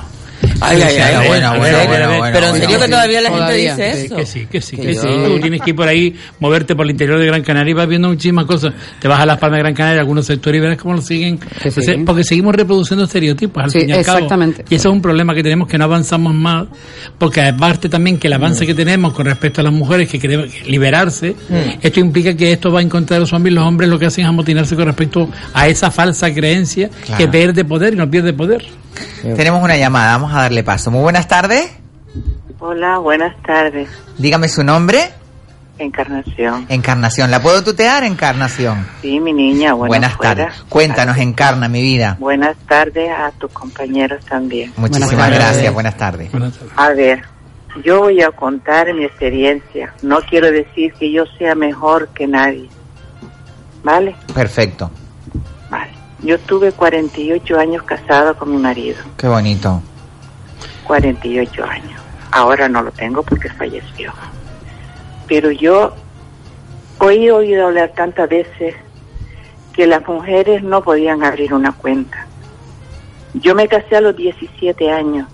Ay, ay, ay, Bueno, ay, bueno, bueno, Pero en serio que todavía la gente dice eso. que sí, que sí, Que sí. Tú tienes que ir por ahí, moverte por el interior de Gran Canaria y vas viendo muchísimas cosas. Te vas a Las Palmas de Gran Canaria, algunos sectores y verás cómo lo siguen. Porque seguimos reproduciendo estereotipos al Sí, fin y al cabo. exactamente. Y eso es un problema que tenemos que no avanzamos más, porque aparte también que el avance que tenemos con respecto a las mujeres que queremos liberarse, esto implica que esto va en contra de los hombres y los hombres lo que hacen es amotinarse con respecto a esa falsa creencia que pierde poder y no pierde poder. Tenemos una llamada, vamos a darle paso. Muy buenas tardes. Hola, buenas tardes. Dígame su nombre. Encarnación. Encarnación. ¿La puedo tutear, Encarnación? Sí, mi niña, buenas fuera. tardes. Cuéntanos, Encarna, mi vida. Buenas tardes a tus compañeros también. Muchísimas Buenas tardes. gracias. Buenas tardes. Buenas tardes. A ver, yo voy a contar mi experiencia. No quiero decir que yo sea mejor que nadie. ¿Vale? Perfecto. Yo tuve 48 años casado con mi marido. Qué bonito. 48 años. Ahora no lo tengo porque falleció. Pero yo hoy he oído hablar tantas veces que las mujeres no podían abrir una cuenta. Yo me casé a los 17 años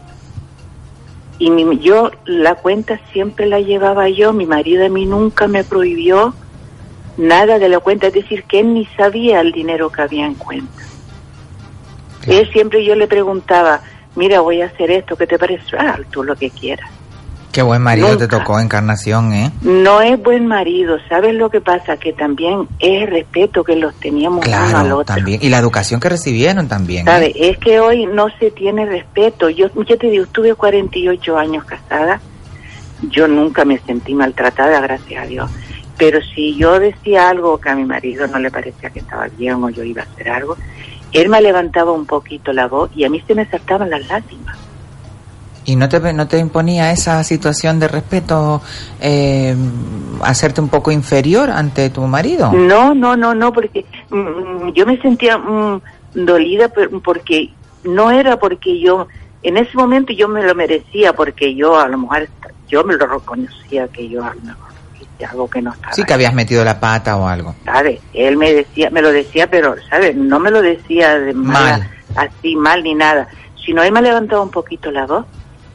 y mi- yo la cuenta siempre la llevaba yo, mi marido a mí nunca me prohibió nada de la cuenta, es decir, que él ni sabía el dinero que había en cuenta. Él siempre yo le preguntaba, mira, voy a hacer esto, ¿qué te parece? Ah, tú lo que quieras. Qué buen marido te tocó, Encarnación, ¿eh? No es buen marido, ¿sabes lo que pasa? Que también es el respeto que los teníamos uno al Claro, otro. también. Y la educación que recibieron también. ¿eh? ¿Sabes? Es que hoy no se tiene respeto. Yo, ya te digo, estuve 48 años casada. Yo nunca me sentí maltratada, gracias a Dios. Pero si yo decía algo que a mi marido no le parecía que estaba bien o yo iba a hacer algo, él me levantaba un poquito la voz y a mí se me saltaban las lágrimas. ¿Y no te, no te imponía esa situación de respeto eh, hacerte un poco inferior ante tu marido? No, no, no, no, porque mm, yo me sentía mm, dolida por- porque no era porque yo, en ese momento yo me lo merecía, porque yo a lo mejor, yo me lo reconocía que yo a lo mejor algo que no estaba. Sí que habías metido la pata o algo. ¿sabes? Él me decía, me lo decía, pero, ¿sabes? No me lo decía de mala- Mal. así mal ni nada, sino él me levantaba un poquito la voz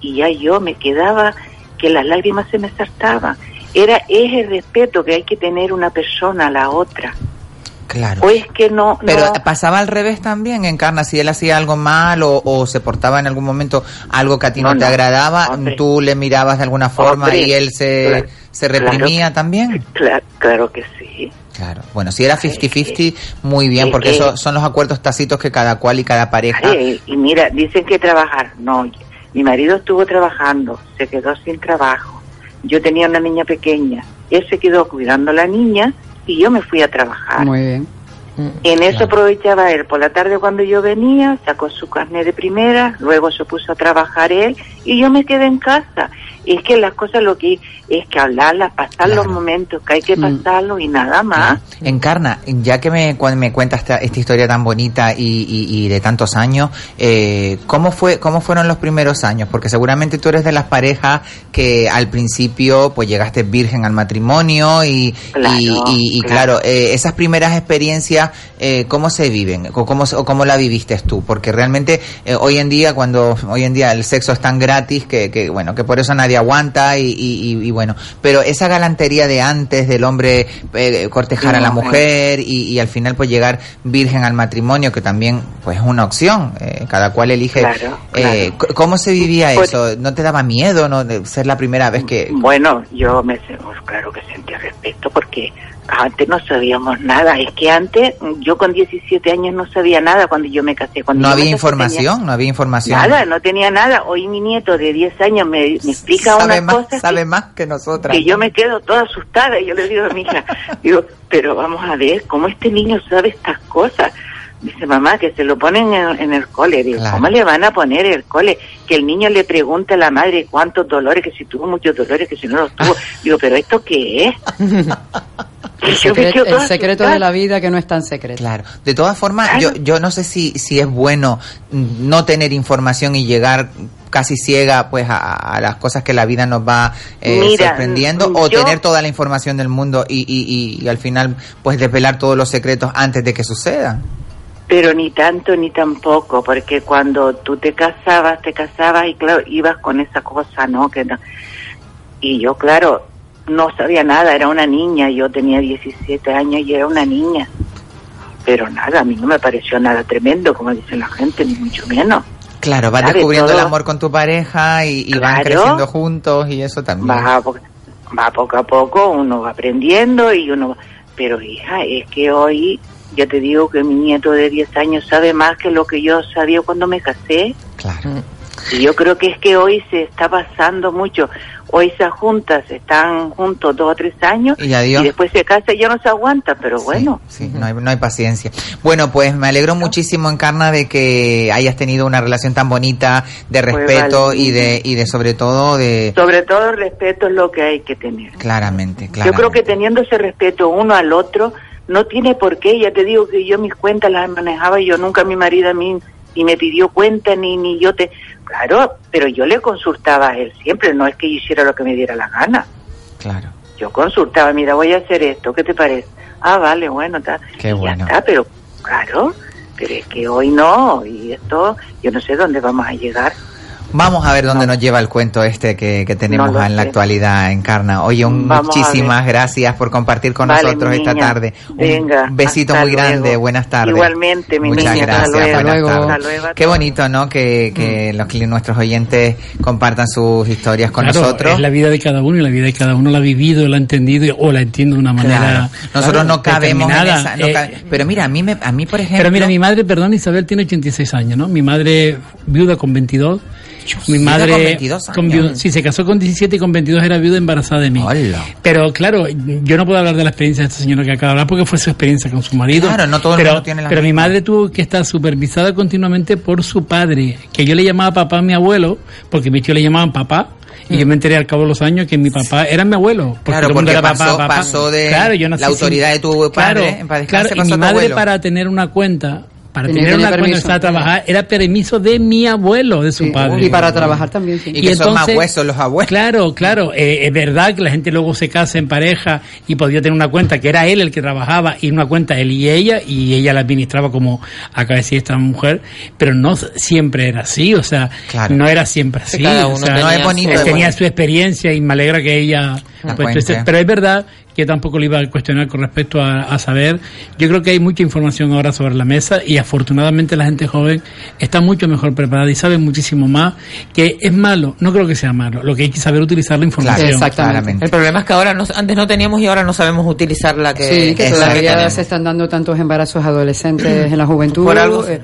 y ya yo me quedaba que las lágrimas se me saltaban. Era, es el respeto que hay que tener una persona a la otra. Claro. O es que no... Pero no- pasaba al revés también, Encarna, si él hacía algo mal o, o se portaba en algún momento algo que a ti no, No, te no, agradaba, hombre. tú le mirabas de alguna forma Hombre, y él se, claro, se reprimía también. Claro, claro que sí. Claro. Bueno, si era 50-50, muy bien, porque que- eso son los acuerdos tácitos que cada cual y cada pareja... Y mira, dicen que trabajar. No, mi marido estuvo trabajando, se quedó sin trabajo. Yo tenía una niña pequeña. Él se quedó cuidando a la niña y yo me fui a trabajar. Muy bien. En eso aprovechaba él. Por la tarde cuando yo venía, sacó su carnet de primera, luego se puso a trabajar él y yo me quedé en casa. Es que las cosas lo que es que hablarlas, pasar los momentos que hay que pasarlos y nada más. Encarna, ya que me, me cuentas esta, esta historia tan bonita y, y- y de tantos años, eh, ¿cómo, fue, ¿cómo fueron los primeros años? Porque seguramente tú eres de las parejas que al principio pues llegaste virgen al matrimonio y, Claro, y, y- y claro. claro, eh, esas primeras experiencias, eh, ¿cómo se viven? ¿O cómo, o cómo la viviste tú? Porque realmente eh, hoy en día, cuando hoy en día el sexo es tan gratis que, que bueno, que por eso nadie aguanta y bueno, pero esa galantería de antes del hombre eh, cortejar a la No, mujer y, y al final pues llegar virgen al matrimonio, que también pues es una opción, eh, cada cual elige. Claro, eh, ¿Cómo se vivía eso? ¿No te daba miedo no de ser la primera vez que... Bueno, yo me pues, claro que sentí respeto porque antes no sabíamos nada. Es que antes, yo con 17 años no sabía nada cuando yo me casé. Cuando No había casé información, no había información. Nada, no tenía nada. Hoy mi nieto de 10 años me, me explica unas más, cosas sabe que, más que nosotras. que yo me quedo toda asustada. Y yo le digo a mi hija, digo, pero vamos a ver, ¿cómo este niño sabe estas cosas? Dice mamá que se lo ponen en, en el cole. Digo, Claro. ¿cómo le van a poner el cole? Que el niño le pregunte a la madre cuántos dolores, que si tuvo muchos dolores, que si no los tuvo. Digo, ¿pero esto qué es? El secreto, el secreto de la vida que no es tan secreto. Claro. De todas formas, Claro. yo, yo no sé si, si es bueno no tener información y llegar casi ciega pues a, a las cosas que la vida nos va eh, Mira, sorprendiendo o yo- tener toda la información del mundo y, y, y, y al final pues desvelar todos los secretos antes de que sucedan. Pero ni tanto ni tampoco, porque cuando tú te casabas, te casabas y claro, ibas con esa cosa, ¿no? Que no- Y yo, claro, no sabía nada, era una niña, yo tenía 17 años y era una niña. Pero nada, a mí no me pareció nada tremendo, como dice la gente, ni mucho menos. Claro, vas Sabe descubriendo el amor con tu pareja y, y van creciendo juntos y eso también. Va, va poco a poco, uno va aprendiendo y uno... va- Pero hija, es que hoy, ya te digo que mi nieto de 10 años sabe más que lo que yo sabía cuando me casé. Claro. Y yo creo que es que hoy se está pasando mucho. Hoy se juntas, están juntos dos o tres años Y adiós. después se casan y ya no se aguanta, pero bueno. Sí, no hay, no hay paciencia. Bueno, pues me alegro muchísimo, Encarna, de que hayas tenido una relación tan bonita, de Pues respeto vale. y de y de sobre todo de... Sobre todo el respeto es lo que hay que tener. Claramente, Yo creo que teniendo ese respeto uno al otro, no tiene por qué. Ya te digo que yo mis cuentas las manejaba y yo nunca mi marido a mí ni me pidió cuenta ni ni yo te claro, pero yo le consultaba a él siempre, no es que yo hiciera lo que me diera la gana. Claro. Yo consultaba, mira, voy a hacer esto, ¿qué te parece? Ah, vale, bueno, está. Qué Y bueno. Ya está, pero claro, pero es que hoy no, y esto, yo no sé dónde vamos a llegar. Vamos a ver dónde nos lleva el cuento este que, que tenemos No en la actualidad, Encarna. Oye, un- muchísimas gracias por compartir con Vale, nosotros esta niña. tarde. Un Venga, besito hasta muy grande, luego. buenas tardes. Igualmente, mi Muchas niña, hasta gracias, luego. buenas Hasta tardes. luego a Qué bonito, ¿no? Que, que los, cli- nuestros oyentes compartan sus historias con Claro, nosotros. Es la vida de cada uno y la vida de cada uno la ha vivido, la ha entendido o la entiende de una manera. Claro. Nosotros no cabemos en esa. no Eh, pero mira, a mí, me, a mí, por ejemplo. Pero mira, mi madre, perdón, Isabel tiene 86 años, ¿no? Mi madre viuda con 22. Mi madre con 22 con años. viuda- sí, se casó con 17 y con 22 era viuda embarazada de mí. Hola. Pero claro, yo no puedo hablar de la experiencia de esta señora que acaba de hablar porque fue su experiencia con su marido. Claro, no todo el pero, mundo tiene la Pero mi madre tuvo que estar supervisada continuamente por su padre, que yo le llamaba papá a mi abuelo, porque mis tíos le llamaban papá. Y yo me enteré al cabo de los años que mi papá era mi abuelo. Mm. Claro, el porque era papá, pasó- papá. pasó de Claro, yo nací la autoridad de tu padre, Claro, en claro, y mi madre abuelo. para tener una cuenta, para Tenía tener una permiso. para trabajar, era permiso de mi abuelo, de su Sí, padre. Y para trabajar también, sí. Y que son más huesos los abuelos. Claro, claro. eh, es verdad que la gente luego se casa en pareja y podía tener una cuenta que era él el que trabajaba y una cuenta él y ella y ella la administraba como acaba de decir esta mujer, pero no siempre era así, o sea, Claro. no era siempre así. cada o uno sea, No, es bonito, él tenía su experiencia y me alegra que ella... La pues, entonces, pero es verdad que tampoco le iba a cuestionar con respecto a, a saber. Yo creo que hay mucha información ahora sobre la mesa y afortunadamente la gente joven está mucho mejor preparada y sabe muchísimo más que es malo, no creo que sea malo, lo que hay que saber utilizar la información. El problema es que ahora no- antes no teníamos y ahora no sabemos utilizar la que, Sí, que todavía se están dando tantos embarazos adolescentes en la juventud. Por algo- eh,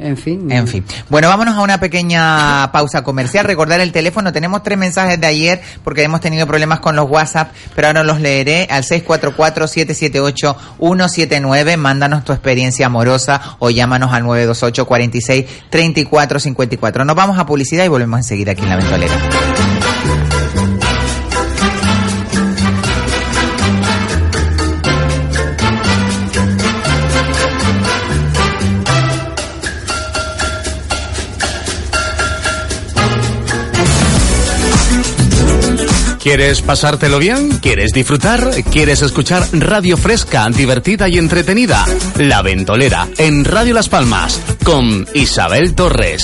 en fin. En fin. Bueno, vámonos a una pequeña pausa comercial. Recordar el teléfono. Tenemos tres mensajes de ayer porque hemos tenido problemas con los WhatsApp, pero ahora los leeré al 644-778-179. Mándanos tu experiencia amorosa o llámanos al 928 46 34 54. Nos vamos a publicidad y volvemos enseguida aquí en La Ventolera. ¿Quieres pasártelo bien? ¿Quieres disfrutar? ¿Quieres escuchar radio fresca, divertida y entretenida? La Ventolera, en Radio Las Palmas, con Isabel Torres.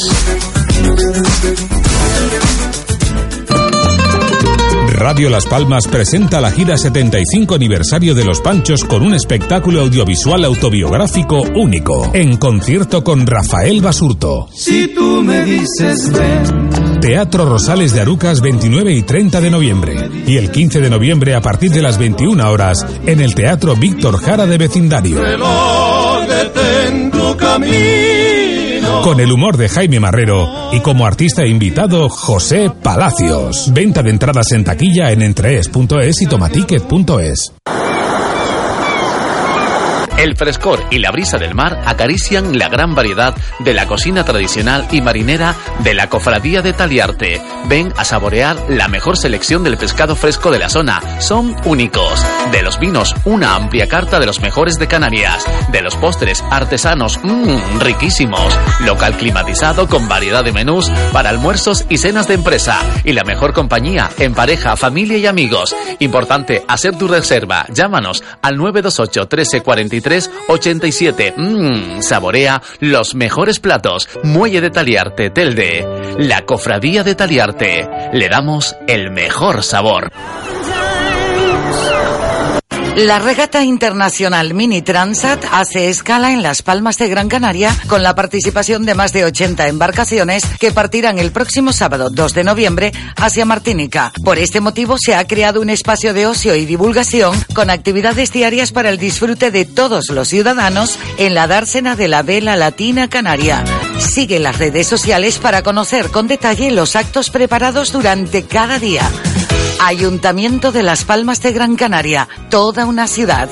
Radio Las Palmas presenta la gira 75 aniversario de Los Panchos con un espectáculo audiovisual autobiográfico único, en concierto con Rafael Basurto. Si tú me dices ven, Teatro Rosales de Arucas 29 y 30 de noviembre. Y el 15 de noviembre a partir de las 21 horas en el Teatro Víctor Jara de Vecindario. Con el humor de Jaime Marrero y como artista invitado José Palacios. Venta de entradas en taquilla en entrees.es y tomaticket.es. El frescor y la brisa del mar acarician la gran variedad de la cocina tradicional y marinera de la cofradía de Taliarte. Ven a saborear la mejor selección del pescado fresco de la zona. Son únicos. De los vinos, una amplia carta de los mejores de Canarias. De los postres artesanos, mmm, riquísimos. Local climatizado con variedad de menús para almuerzos y cenas de empresa. Y la mejor compañía en pareja, familia y amigos. Importante hacer tu reserva. Llámanos al 928 13 43 87. Mmm, saborea los mejores platos. Muelle de Taliarte, Telde. La cofradía de Taliarte. Le damos el mejor sabor. La regata internacional Mini Transat hace escala en Las Palmas de Gran Canaria con la participación de más de 80 embarcaciones que partirán el próximo sábado 2 de noviembre hacia Martinica. Por este motivo se ha creado un espacio de ocio y divulgación con actividades diarias para el disfrute de todos los ciudadanos en la dársena de la vela latina canaria. Sigue las redes sociales para conocer con detalle los actos preparados durante cada día. Ayuntamiento de Las Palmas de Gran Canaria, toda una ciudad.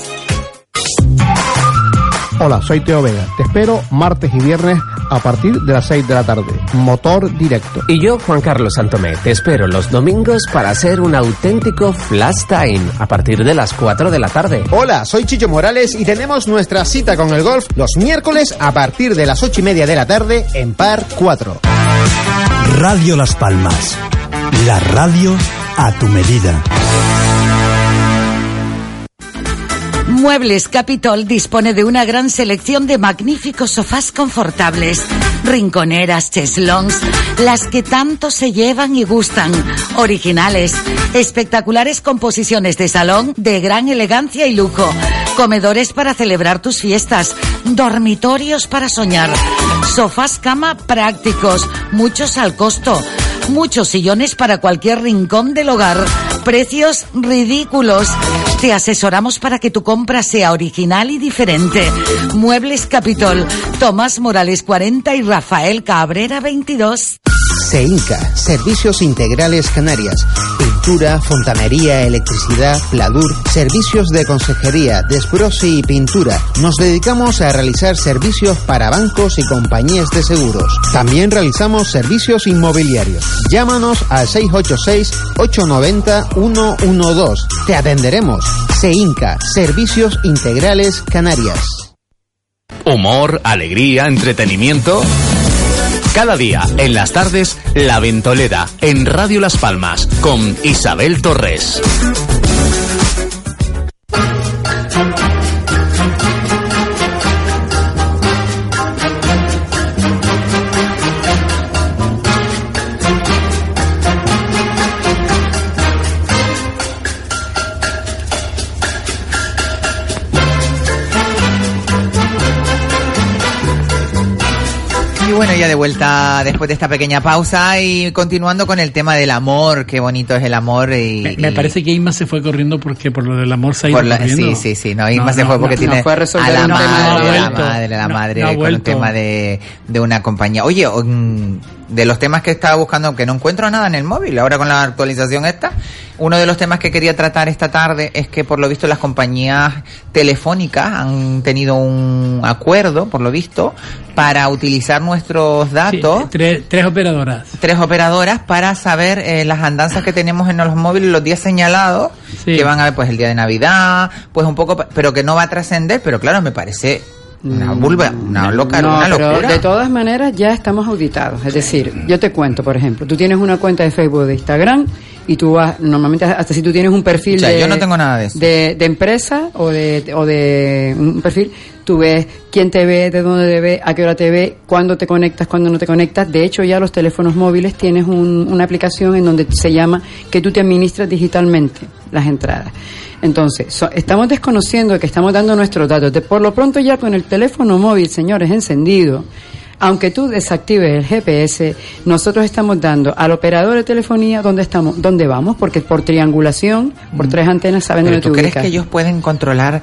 Hola, soy Teo Vega. Te espero martes y viernes a partir de las 6 de la tarde. Motor directo. Y yo, Juan Carlos Santomé, te espero los domingos para hacer un auténtico flash time a partir de las 4 de la tarde. Hola, soy Chicho Morales y tenemos nuestra cita con el golf los miércoles a partir de las 8 y media de la tarde en Par 4. Radio Las Palmas. La radio a tu medida. Muebles Capitol dispone de una gran selección de magníficos sofás confortables, rinconeras, cheslons, las que tanto se llevan y gustan, originales, espectaculares composiciones de salón de gran elegancia y lujo, comedores para celebrar tus fiestas, dormitorios para soñar, sofás cama prácticos, muchos al costo, muchos sillones para cualquier rincón del hogar, precios ridículos. Te asesoramos para que tu compra sea original y diferente. Muebles Capitol, Tomás Morales 40 y Rafael Cabrera 22. CEINCA, Servicios Integrales Canarias. Pintura, fontanería, electricidad, pladur, servicios de consejería, desbroce y pintura. Nos dedicamos a realizar servicios para bancos y compañías de seguros. También realizamos servicios inmobiliarios. Llámanos al 686-890-112. Te atenderemos. CEINCA, Servicios Integrales Canarias. Humor, alegría, entretenimiento. Cada día, en las tardes, La Ventolera, en Radio Las Palmas, con Isabel Torres. Bueno, ya de vuelta después de esta pequeña pausa y continuando con el tema del amor, qué bonito es el amor y... Me, me y- parece que Isma se fue corriendo porque por lo del amor se ha ido la- corriendo. sí, sí, sí, no, Isma No, se no, fue porque no, tiene fue a resolver a la madre, ha la madre, la madre con vuelto. tema de, de una compañía. Oye, mm, de los temas que estaba buscando, que no encuentro nada en el móvil, ahora con la actualización esta, uno de los temas que quería tratar esta tarde es que por lo visto las compañías telefónicas han tenido un acuerdo, por lo visto, para utilizar nuestros datos. Tres, tres operadoras. tres operadoras para saber eh, las andanzas que tenemos en los móviles los días señalados, Sí. que van a ver pues el día de Navidad, pues un poco, pero que no va a trascender, pero claro, me parece una vulva, una loca, Mm. No, una pero locura. de todas maneras ya estamos auditados. Es decir, yo te cuento, por ejemplo, tú tienes una cuenta de Facebook de Instagram y tú vas, normalmente hasta si tú tienes un perfil O sea, de, yo no tengo nada de eso. de, de empresa o de, o de un perfil, tú ves quién te ve, de dónde te ve, a qué hora te ve, cuándo te conectas, cuándo no te conectas. De hecho, ya los teléfonos móviles tienes un- una aplicación en donde se llama que tú te administras digitalmente las entradas. Entonces, so- estamos desconociendo que estamos dando nuestros datos. De, por lo pronto ya con el teléfono móvil, señores, encendido, aunque tú desactives el GPS, nosotros estamos dando al operador de telefonía dónde estamos, dónde vamos, porque por triangulación, por tres antenas saben dónde tú te crees que ellos pueden controlar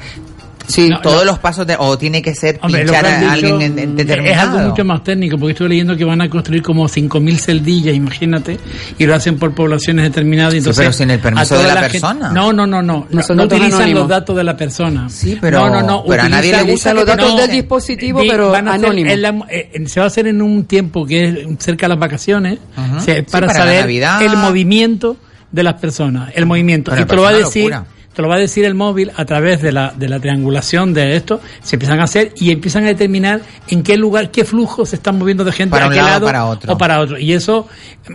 Sí, todos los pasos de, o tiene que ser Hombre, pinchar que a dicho alguien en- en es determinado? algo mucho más técnico, porque estuve leyendo que van a construir como 5.000 celdillas, imagínate, y lo hacen por poblaciones determinadas. Sí, entonces, pero sin el permiso de la persona. No, no, no, no. No, utilizan anónimos. los datos de la persona. Sí, pero- No, no, no. pero a nadie le utilizan- gusta los datos no- del dispositivo, Di- pero van a hacer anónimo. en la- eh, se va a hacer en un tiempo que es cerca de las vacaciones, Ajá. o sea, Sí, para, saber el movimiento de las personas, el movimiento. Pero y te lo va a decir, locura. Te lo va a decir el móvil a través de la, de la triangulación de esto, se empiezan a hacer y empiezan a determinar en qué lugar, qué flujo se están moviendo de gente Para a un qué lado para otro. o para otro. Y eso,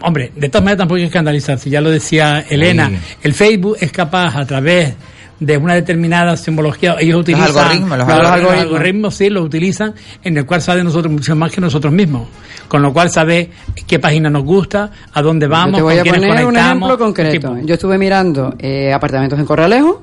hombre, de todas maneras tampoco hay que escandalizarse, ya lo decía Elena, el Facebook es capaz a través de una determinada simbología, ellos utilizan algoritmos, los los algoritmos. algoritmos, sí, los utilizan, en el cual sabe de nosotros mucho más que nosotros mismos. Con lo cual sabe qué página nos gusta, a dónde vamos, Yo te voy con a quiénes poner un conectamos, ejemplo concreto. tipo. Yo estuve mirando eh, apartamentos en Corralejo,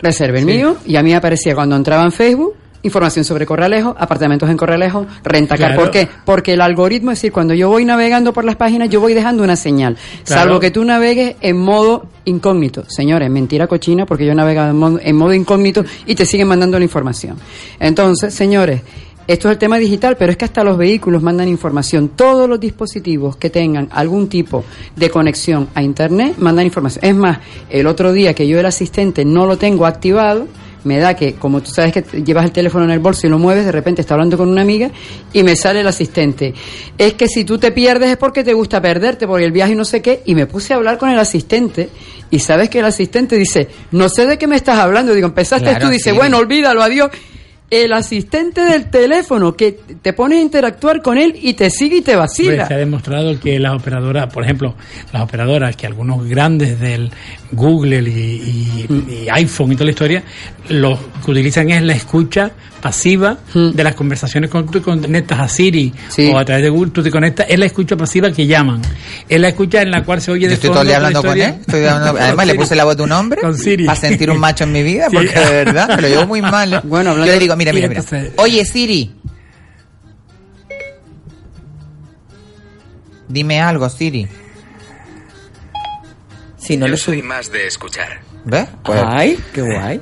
reserve el mío, y a mí me aparecía cuando entraba en Facebook información sobre Corralejo, apartamentos en Corralejo, rentacar. Claro. ¿Por qué? Porque el algoritmo, es decir, cuando yo voy navegando por las páginas, yo voy dejando una señal. Claro. Salvo que tú navegues en modo incógnito. Señores, mentira cochina, porque yo he navegado en modo, en modo incógnito y te siguen mandando la información. Entonces, señores, esto es el tema digital, pero es que hasta los vehículos mandan información. Todos los dispositivos que tengan algún tipo de conexión a Internet mandan información. Es más, el otro día que yo el asistente no lo tengo activado, me da que, como tú sabes que llevas el teléfono en el bolso y lo mueves, de repente está hablando con una amiga y me sale el asistente. Es que si tú te pierdes es porque te gusta perderte, porque el viaje y no sé qué. Y me puse a hablar con el asistente y sabes que el asistente dice, no sé de qué me estás hablando. Digo, empezaste Claro, tú, dice, sí. bueno, olvídalo, adiós. El asistente del teléfono que te pone a interactuar con él y te sigue y te vacila. se ha demostrado que las operadoras, por ejemplo, las operadoras que algunos grandes del Google y, y- y iPhone y toda la historia, lo que utilizan es la escucha pasiva de las conversaciones cuando tú te conectas a Siri Sí. o a través de Google, tú te conectas, es la escucha pasiva que llaman. Es la escucha en la cual se oye Yo de estoy fondo todo el día la hablando con él. estoy hablando- además, le puse la voz de un hombre para sentir un macho en mi vida, Sí. porque de verdad, me lo llevo muy mal. ¿eh? Bueno, Yo le digo, mira, mira, mira. Oye, Siri. Dime algo, Siri. Si no Yo lo soy más de escuchar. ¿Ves? Pues, Ay, qué guay.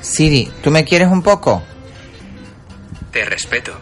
Siri, ¿tú me quieres un poco? Te respeto.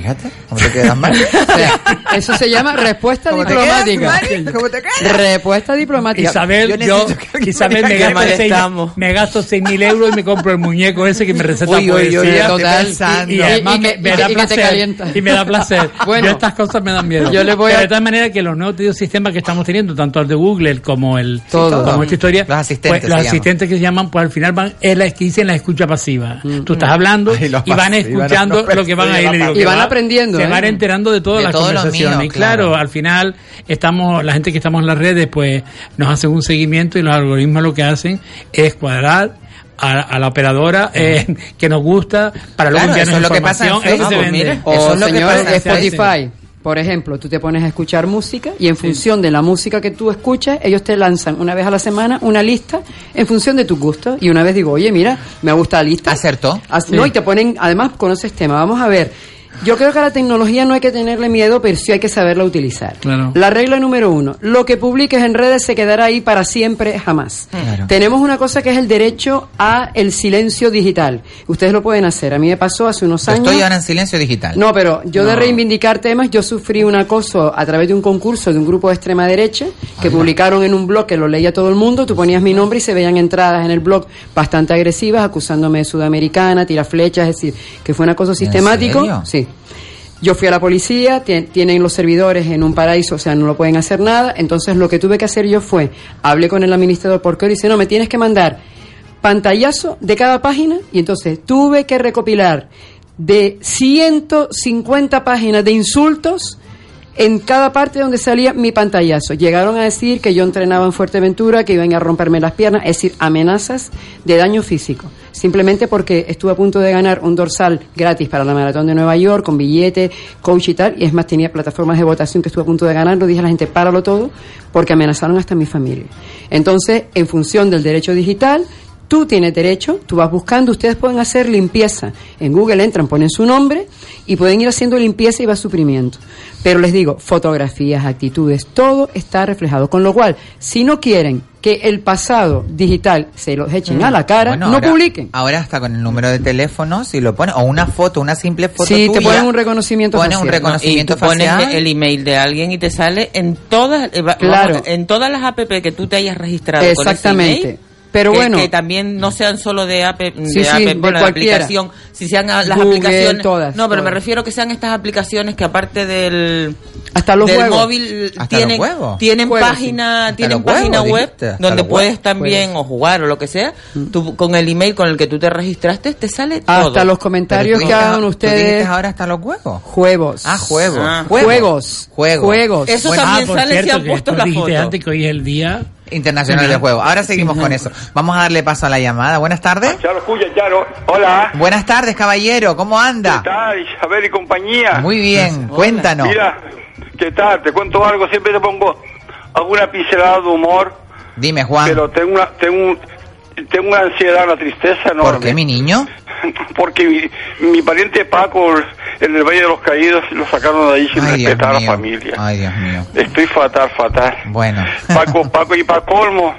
Fíjate, ¿cómo te quedas mal? O sea, eso se llama respuesta ¿Cómo te quedas, diplomática. Mari? ¿Cómo te quedas? Respuesta diplomática. Isabel, Yo yo, Isabel me gasto seis, estamos. me gasto seis mil euros y me compro el muñeco ese que me receta Uy, uy, uy, Total. Y, y además Y- y me, me y da placer. Y me da placer. Bueno. Yo estas cosas me dan miedo. Yo le voy Pero a- de tal manera que los nuevos sistemas que estamos teniendo, tanto el de Google como el Todo. como esta historia, Los asistentes pues, los llaman. asistentes que se llaman, pues al final van, es la que dicen la escucha pasiva. Tú estás hablando Ay, y van pas- y van a- escuchando los lo que van a ir. y van va- aprendiendo, Se ¿eh? van enterando de todas De las conversaciones. mío, y claro, claro. al final estamos, la gente que estamos en las redes, pues nos hacen un seguimiento y los algoritmos lo que hacen es cuadrar a, a la operadora eh, que nos gusta para luego Claro, eso enviarnos es lo que pasa en información. Es lo que se Facebook, vende. mire. O Eso es lo que señor pasa, Spotify. Por ejemplo, tú te pones a escuchar música y en función de la música que tú escuchas, ellos te lanzan una vez a la semana una lista en función de tus gustos. Y una vez digo, oye, mira, me gusta la lista. Acertó. As- Sí. No, y te ponen, además conoces tema. Vamos a ver, Yo creo que a la tecnología no hay que tenerle miedo, pero sí hay que saberla utilizar. Claro. La regla número uno, lo que publiques en redes se quedará ahí para siempre, jamás. Claro. Tenemos una cosa que es el derecho a el silencio digital. Ustedes lo pueden hacer. A mí me pasó hace unos años. Estoy ahora en silencio digital. No, pero yo de reivindicar temas, yo sufrí un acoso a través de un concurso de un grupo de extrema derecha que publicaron en un blog que lo leía todo el mundo. Tú ponías mi nombre y se veían entradas en el blog bastante agresivas acusándome de sudamericana, tira flechas, es decir, que fue un acoso sistemático. serio? Yo fui a la policía, tien- tienen los servidores en un paraíso, o sea, no lo pueden hacer nada. Entonces lo que tuve que hacer yo fue, hablé con el administrador por correo y dice, no, me tienes que mandar pantallazo de cada página y entonces tuve que recopilar de 150 páginas de insultos en cada parte donde salía mi pantallazo. Llegaron a decir que yo entrenaba en Fuerteventura, que iban a romperme las piernas, es decir, amenazas de daño físico. Simplemente porque estuve a punto de ganar un dorsal gratis para la maratón de Nueva York, con billete, coach y tal, y es más, tenía plataformas de votación que estuve a punto de ganar, lo dije a la gente, páralo todo, porque amenazaron hasta mi familia. Entonces, en función del derecho digital, Tú tienes derecho, tú vas buscando, ustedes pueden hacer limpieza. En Google entran, ponen su nombre y pueden ir haciendo limpieza y va suprimiendo. Pero les digo, fotografías, actitudes, todo está reflejado. Con lo cual, si no quieren que el pasado digital se los echen a la cara, Bueno, no ahora- publiquen. Ahora hasta con el número de teléfono, si lo pones, o una foto, una simple foto Sí, te ponen un reconocimiento ponen un facial. reconocimiento y tú pones facial. el email de alguien y te sale en todas eh, Claro. vamos, en todas las app que tú te hayas registrado con ese Exactamente. email, Pero que- bueno. que también no sean solo de app de, Sí, sí, de bueno, aplicación si sean a- las Google, aplicaciones todas, no pero me todas. refiero que sean estas aplicaciones que aparte del Hasta los del juegos. móvil Hasta tienen los tienen Juegos, página Hasta tienen página web dijiste, hasta donde puedes juegos. también o jugar o lo que sea tú con el email con el que tú te registraste te sale Hasta todo los comentarios tú que hagan tú ustedes. dijiste ahora hasta los juegos. Juegos. Ah, juegos. Ah. Juegos. Juegos. Juegos. Eso Bueno, también ah, sale si han puesto tú la foto antes que hoy es el día Internacional Sí. de Juego. Ahora seguimos con eso. Vamos a darle paso a la llamada. Buenas tardes. Ya lo escucha, Charo. Hola. Buenas tardes, caballero. ¿Cómo ¿Qué anda? tal, Isabel y compañía? Muy bien. Cuéntanos. Mira, ¿qué tal? Te cuento algo. Siempre te pongo alguna pincelada de humor, Dime, Juan. pero tengo una, tengo, un- tengo una ansiedad, una tristeza enorme. ¿Por qué, mi niño? Porque mi, mi pariente Paco, en el Valle de los Caídos, lo sacaron de ahí sin Ay, respetar a la familia. Ay, Dios mío. Estoy fatal, fatal. Bueno. Paco, Paco y para colmo.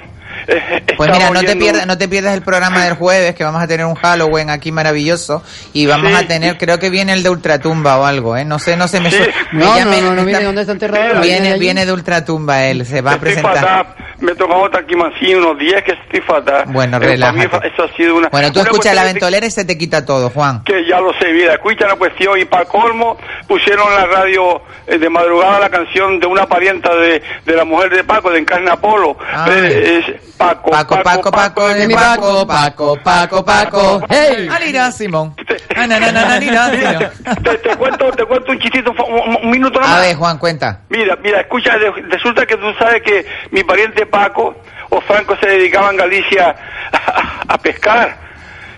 Eh, Pues mira, no te, pierdas, no te pierdas el programa del jueves, que vamos a tener un Halloween aquí maravilloso. Y vamos Sí. a tener, creo que viene el de Ultratumba o algo, ¿eh? No sé, no sé, me, Sí. No, no, no, no, mire está- dónde está enterrado. Viene, viene de Ultratumba él, se va a presentar. fatal. Me tocó otra aquí más unos días que estoy fatal. Bueno, Eh, mí relájate. Eso ha sido una. Bueno, tú escuchas la ventolera y se te quita todo, Juan. Que ya lo sé, mira, escucha la cuestión y para colmo pusieron en la radio eh, de madrugada la canción de una parienta de, de la mujer de Paco, de Encarna Apolo. Ay. Eh, es Paco, Paco, Paco, Paco, de de mi Paco, Paco, Paco, Paco. ¡Hey! Simón. Ah, alira, Simón. Te, te cuento, te cuento un chistito, un, un minuto A nomás. ver, Juan, cuenta. Mira, mira, escucha, resulta que tú sabes que mi pariente Paco o Franco se dedicaba en Galicia a, a pescar.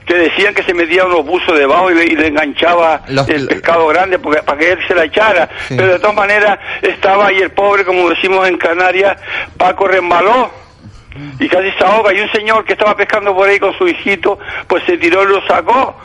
Que decían que se metía unos buzos debajo y le, y le enganchaba Los- el pescado grande porque, para que él se la echara. Sí. Pero de todas maneras estaba ahí el pobre, como decimos en Canarias, Paco resbaló y casi se ahoga. Y un señor que estaba pescando por ahí con su hijito, pues se tiró y lo sacó.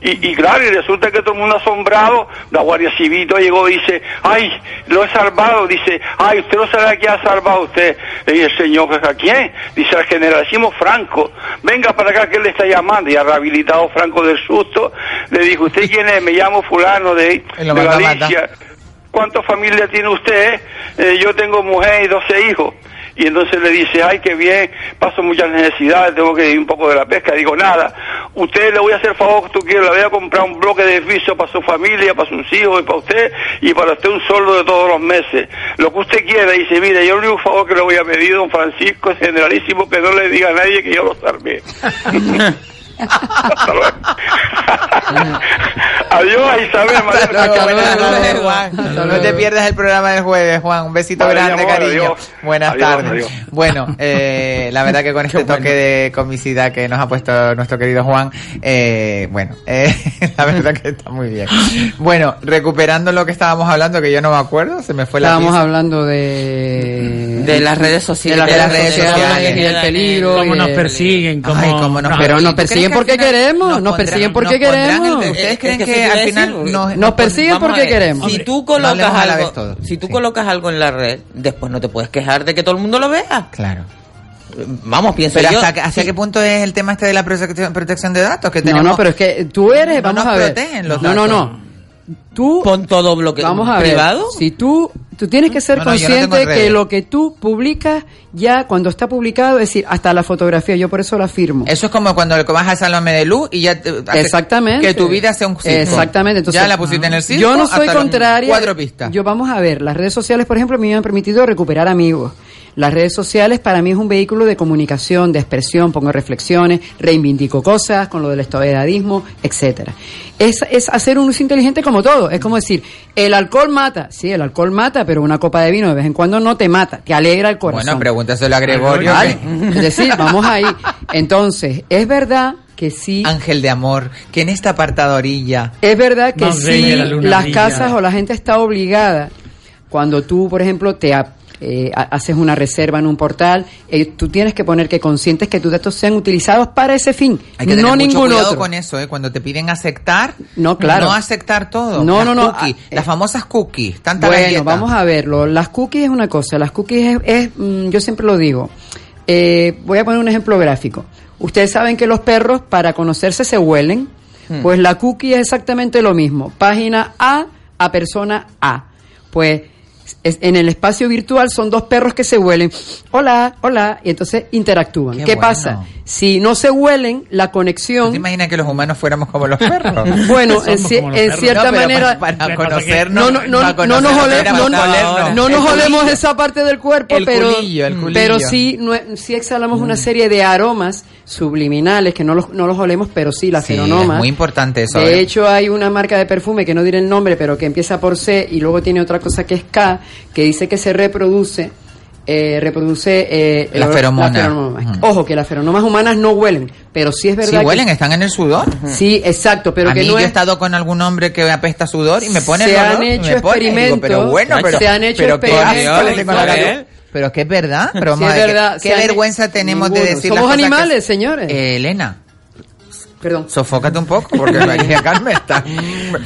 Y, y claro, y resulta que todo el mundo asombrado, la Guardia Civil llegó y dice, ay, lo he salvado, dice, ay, usted no sabe a quién ha salvado usted. Le dice el señor, "¿Pues ¿a quién? Dice al generalísimo Franco, venga para acá que él le está llamando. Y ha rehabilitado Franco del susto, le dijo, ¿usted quién es? Me llamo fulano de, de Galicia. ¿Cuántas familias tiene usted? Eh, yo tengo mujer y 12 hijos. Y entonces le dice, ay, qué bien, paso muchas necesidades, tengo que ir un poco de la pesca. Digo, nada, usted le voy a hacer favor que tú quieras, le voy a comprar un bloque de edificio para su familia, para sus hijos y para usted, y para usted un sueldo de todos los meses. Lo que usted quiera, dice, mire, yo el único favor que le voy a pedir, don Francisco, es generalísimo, que no le diga a nadie que yo lo salvé. Hasta luego. Adiós, Isabel. María. Hasta luego, Juan. No te pierdas el programa del jueves, Juan. Un besito grande, amor, cariño. adiós. Buenas Adiós, tardes. adiós. Bueno, eh, la verdad que con este toque de comicidad que nos ha puesto nuestro querido Juan, eh, bueno, eh, la verdad que está muy bien. Bueno, recuperando lo que estábamos hablando, que yo no me acuerdo, se me fue la Estábamos hablando de... de las redes sociales de las redes sociales y del peligro. cómo nos persiguen, cómo, Ay, cómo nos Pero nos ¿Tú crees persiguen persiguen porque queremos, nos, persiguen porque queremos. el- ¿Ustedes Es creen que al final nos, Nos persiguen porque queremos. Si tú no colocas algo, todo, si tú sí. colocas algo en la red, después no te puedes quejar de que todo el mundo lo vea. Claro. Vamos, pienso Pero yo. hasta, que- ¿hacia qué punto es el tema este de la protección, protección de datos? Que No, tenemos, no, pero es que tú eres, No vamos nos a ver. protegen los no, no, no. Tú Pon todo bloque Vamos a privado. ver. Si tú, tú tienes que ser no consciente que lo que tú publicas ya cuando está publicado, es decir, hasta la fotografía, yo por eso la firmo. Eso es como cuando vas al Salón de Luz y ya te- Exactamente. que tu vida sea un circo. Exactamente. Entonces, ya la pusiste en el circo. Yo no soy contraria. Cuatro pistas. Yo vamos a ver, las redes sociales, por ejemplo, me han permitido recuperar amigos. Las redes sociales para mí es un vehículo de comunicación, de expresión, pongo reflexiones, reivindico cosas con lo del estadismo, etcétera. Es, es hacer un uso inteligente como todo. Es como decir, el alcohol mata. Sí, el alcohol mata, pero una copa de vino de vez en cuando no te mata, te alegra el corazón. Bueno, pregúntaselo a Gregorio. Vale. que- Es decir, vamos ahí. Entonces, es verdad que sí. Ángel de amor, que en esta apartada orilla. Es verdad que sí, la las casas o la gente está obligada, cuando tú, por ejemplo, te eh, ha- haces una reserva en un portal, eh, tú tienes que poner que conscientes que tus datos sean utilizados para ese fin, Hay que tener no mucho ningún cuidado otro. con eso, ¿eh? Cuando te piden aceptar, No, claro. no aceptar todo. No, Las no, no, cookies, ah, las famosas cookies, tanta Bueno, galleta. vamos a verlo. Las cookies es una cosa. Las cookies es, es, mm, yo siempre lo digo. Eh, voy a poner un ejemplo gráfico. Ustedes saben que los perros para conocerse se huelen. Hmm. Pues la cookie es exactamente lo mismo. Página A a persona A. Pues es- en el espacio virtual son dos perros que se huelen. Hola, hola. Y entonces interactúan. Qué ¿Qué, bueno. pasa? Si no se huelen, la ¿Tú conexión... te imaginas que los humanos fuéramos como los perros? Bueno, en, ci- en perros. cierta No, manera... para, para conocernos, no, no, no, para no nos conocernos ole- éramos no- no nos olemos esa parte del cuerpo, El pero, culillo, el culillo. pero sí, sí exhalamos una serie de aromas subliminales que no los, no los olemos, pero sí las Sí, es muy importante eso. De ¿eh? hecho, hay una marca de perfume que no diré el nombre, pero que empieza por C y luego tiene otra cosa que es K, que dice que se reproduce. eh, reproduce eh, La el- feromona. feromonas. Ojo, que las feromonas humanas no huelen, pero sí es Sí verdad que- huelen, están en el sudor. Sí, exacto, pero a que mí no yo he es... estado con algún hombre que apesta sudor y me pone Se el han olor y hecho me pone, y digo, experimentos, pero bueno, pero, se han hecho pero experimentos, Pero es que es verdad, pero Sí, vamos es a ver, verdad, qué, vergüenza tenemos de ninguno. decir Somos las cosas que- animales, señores. Eh, Elena, Perdón. sofócate un poco porque María Carmen está.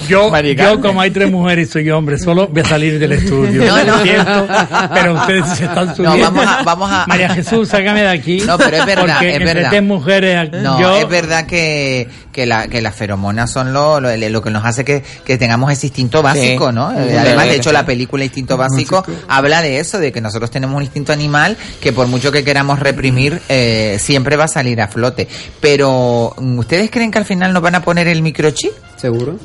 Yo, yo, como hay tres mujeres y soy hombre, solo voy a salir del estudio. No, no. Lo siento, pero ustedes se están No, subiendo. vamos a- vamos a- María Jesús, sácame de aquí. No, pero es verdad, porque es entre verdad. tres mujeres, No, yo... es verdad que, que, la, que las feromonas son lo, lo, lo que nos hace que, que tengamos ese instinto básico, Sí. ¿no? Eh, Además, de hecho, la película Instinto Básico habla de eso, de que nosotros tenemos un instinto animal que por mucho que queramos reprimir, eh, siempre va a salir a flote. Pero, ¿ustedes creen que al final nos van a poner el microchip? ¿Seguro?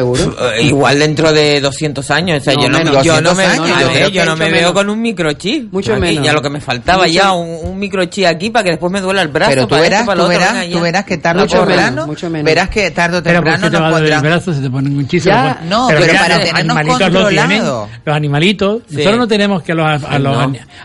¿Seguro? Eh, Igual dentro de 200 años, o sea, No, yo no, menos. yo no 200 me, años, yo yo no- yo que me veo con un microchip. Mucho Aquí, menos. Ya lo que me faltaba Mucho- ya, un, un microchip aquí para que después me duela el brazo. Pero tú verás, para tú verás, tú verás que tarde o Mucho menos, temprano, mucho menos. verás que tarde o Pero ¿por temprano nos el brazo si te ponen un chiste? Ya, no, pero mira, para tenernos animalitos lo tienen, controlado. los animalitos. Nosotros no tenemos que a los, a, los,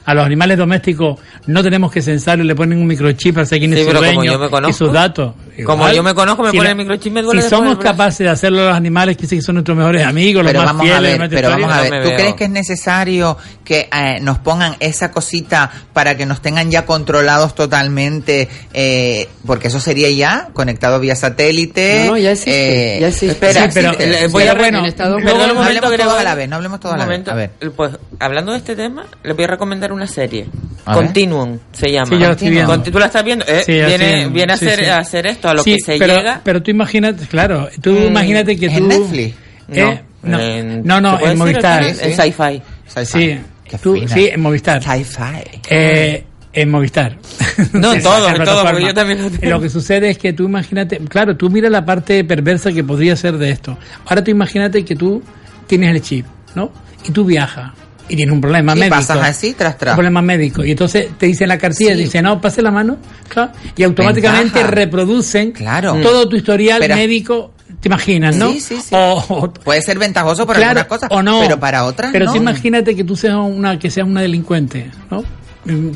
a los animales domésticos no tenemos que censarlos, le ponen un microchip para saber quién Sí, es su pero dueño y sus datos. Como yo me conozco, me Si pone la- el microchip, me duele Si somos capaces de hacerlo a los animales, que dicen que son nuestros mejores amigos, pero los más vamos a fieles, ver, los más pero vamos a ver, no ¿tú veo. crees que es necesario que eh, nos pongan esa cosita para que nos tengan ya controlados totalmente? eh, porque eso sería ya conectado vía satélite. No, no, ya existe, eh, ya existe. Espera, Sí, pero, existe. eh, voy Sí, a bueno, bueno, en Estados perdón Unidos- un no momento, hablemos todos a la vez, no hablemos todos a la vez. A ver. Pues hablando de este tema, les voy a recomendar una serie. A ver. Continuum se llama. Sí, yo la estoy viendo. Conti- ¿Tú la estás viendo? Eh, Sí, ya estoy viene viendo. viene a, Sí, hacer, sí. a hacer esto, a lo Sí, que se pero, llega. Pero tú imagínate, claro, tú Mm, imagínate que ¿Es tú... en Netflix? Eh, no, en- no, no, ¿se puede en Movistar. En Sci-Fi. Sí, tú- en Movistar. Sci-fi. Eh, en Movistar. No, en todo, en todo, porque yo también lo tengo. Lo que sucede es que tú imagínate, claro, tú mira la parte perversa que podría ser de esto. Ahora tú imagínate que tú tienes el chip, ¿no? Y tú viajas y tienes un problema Y médico. pasas así, tras, tras. Un problema médico. Y entonces te dice la cartilla, Sí. dice, no, pase la mano, claro, y automáticamente Ventaja. reproducen Claro. todo tu historial Pero- médico. ¿Te imaginas, no? Sí, sí, sí. O- o- Puede ser ventajoso para Claro, algunas cosas, o no. pero para otras Pero no. tú imagínate que tú seas una que seas una delincuente, ¿no?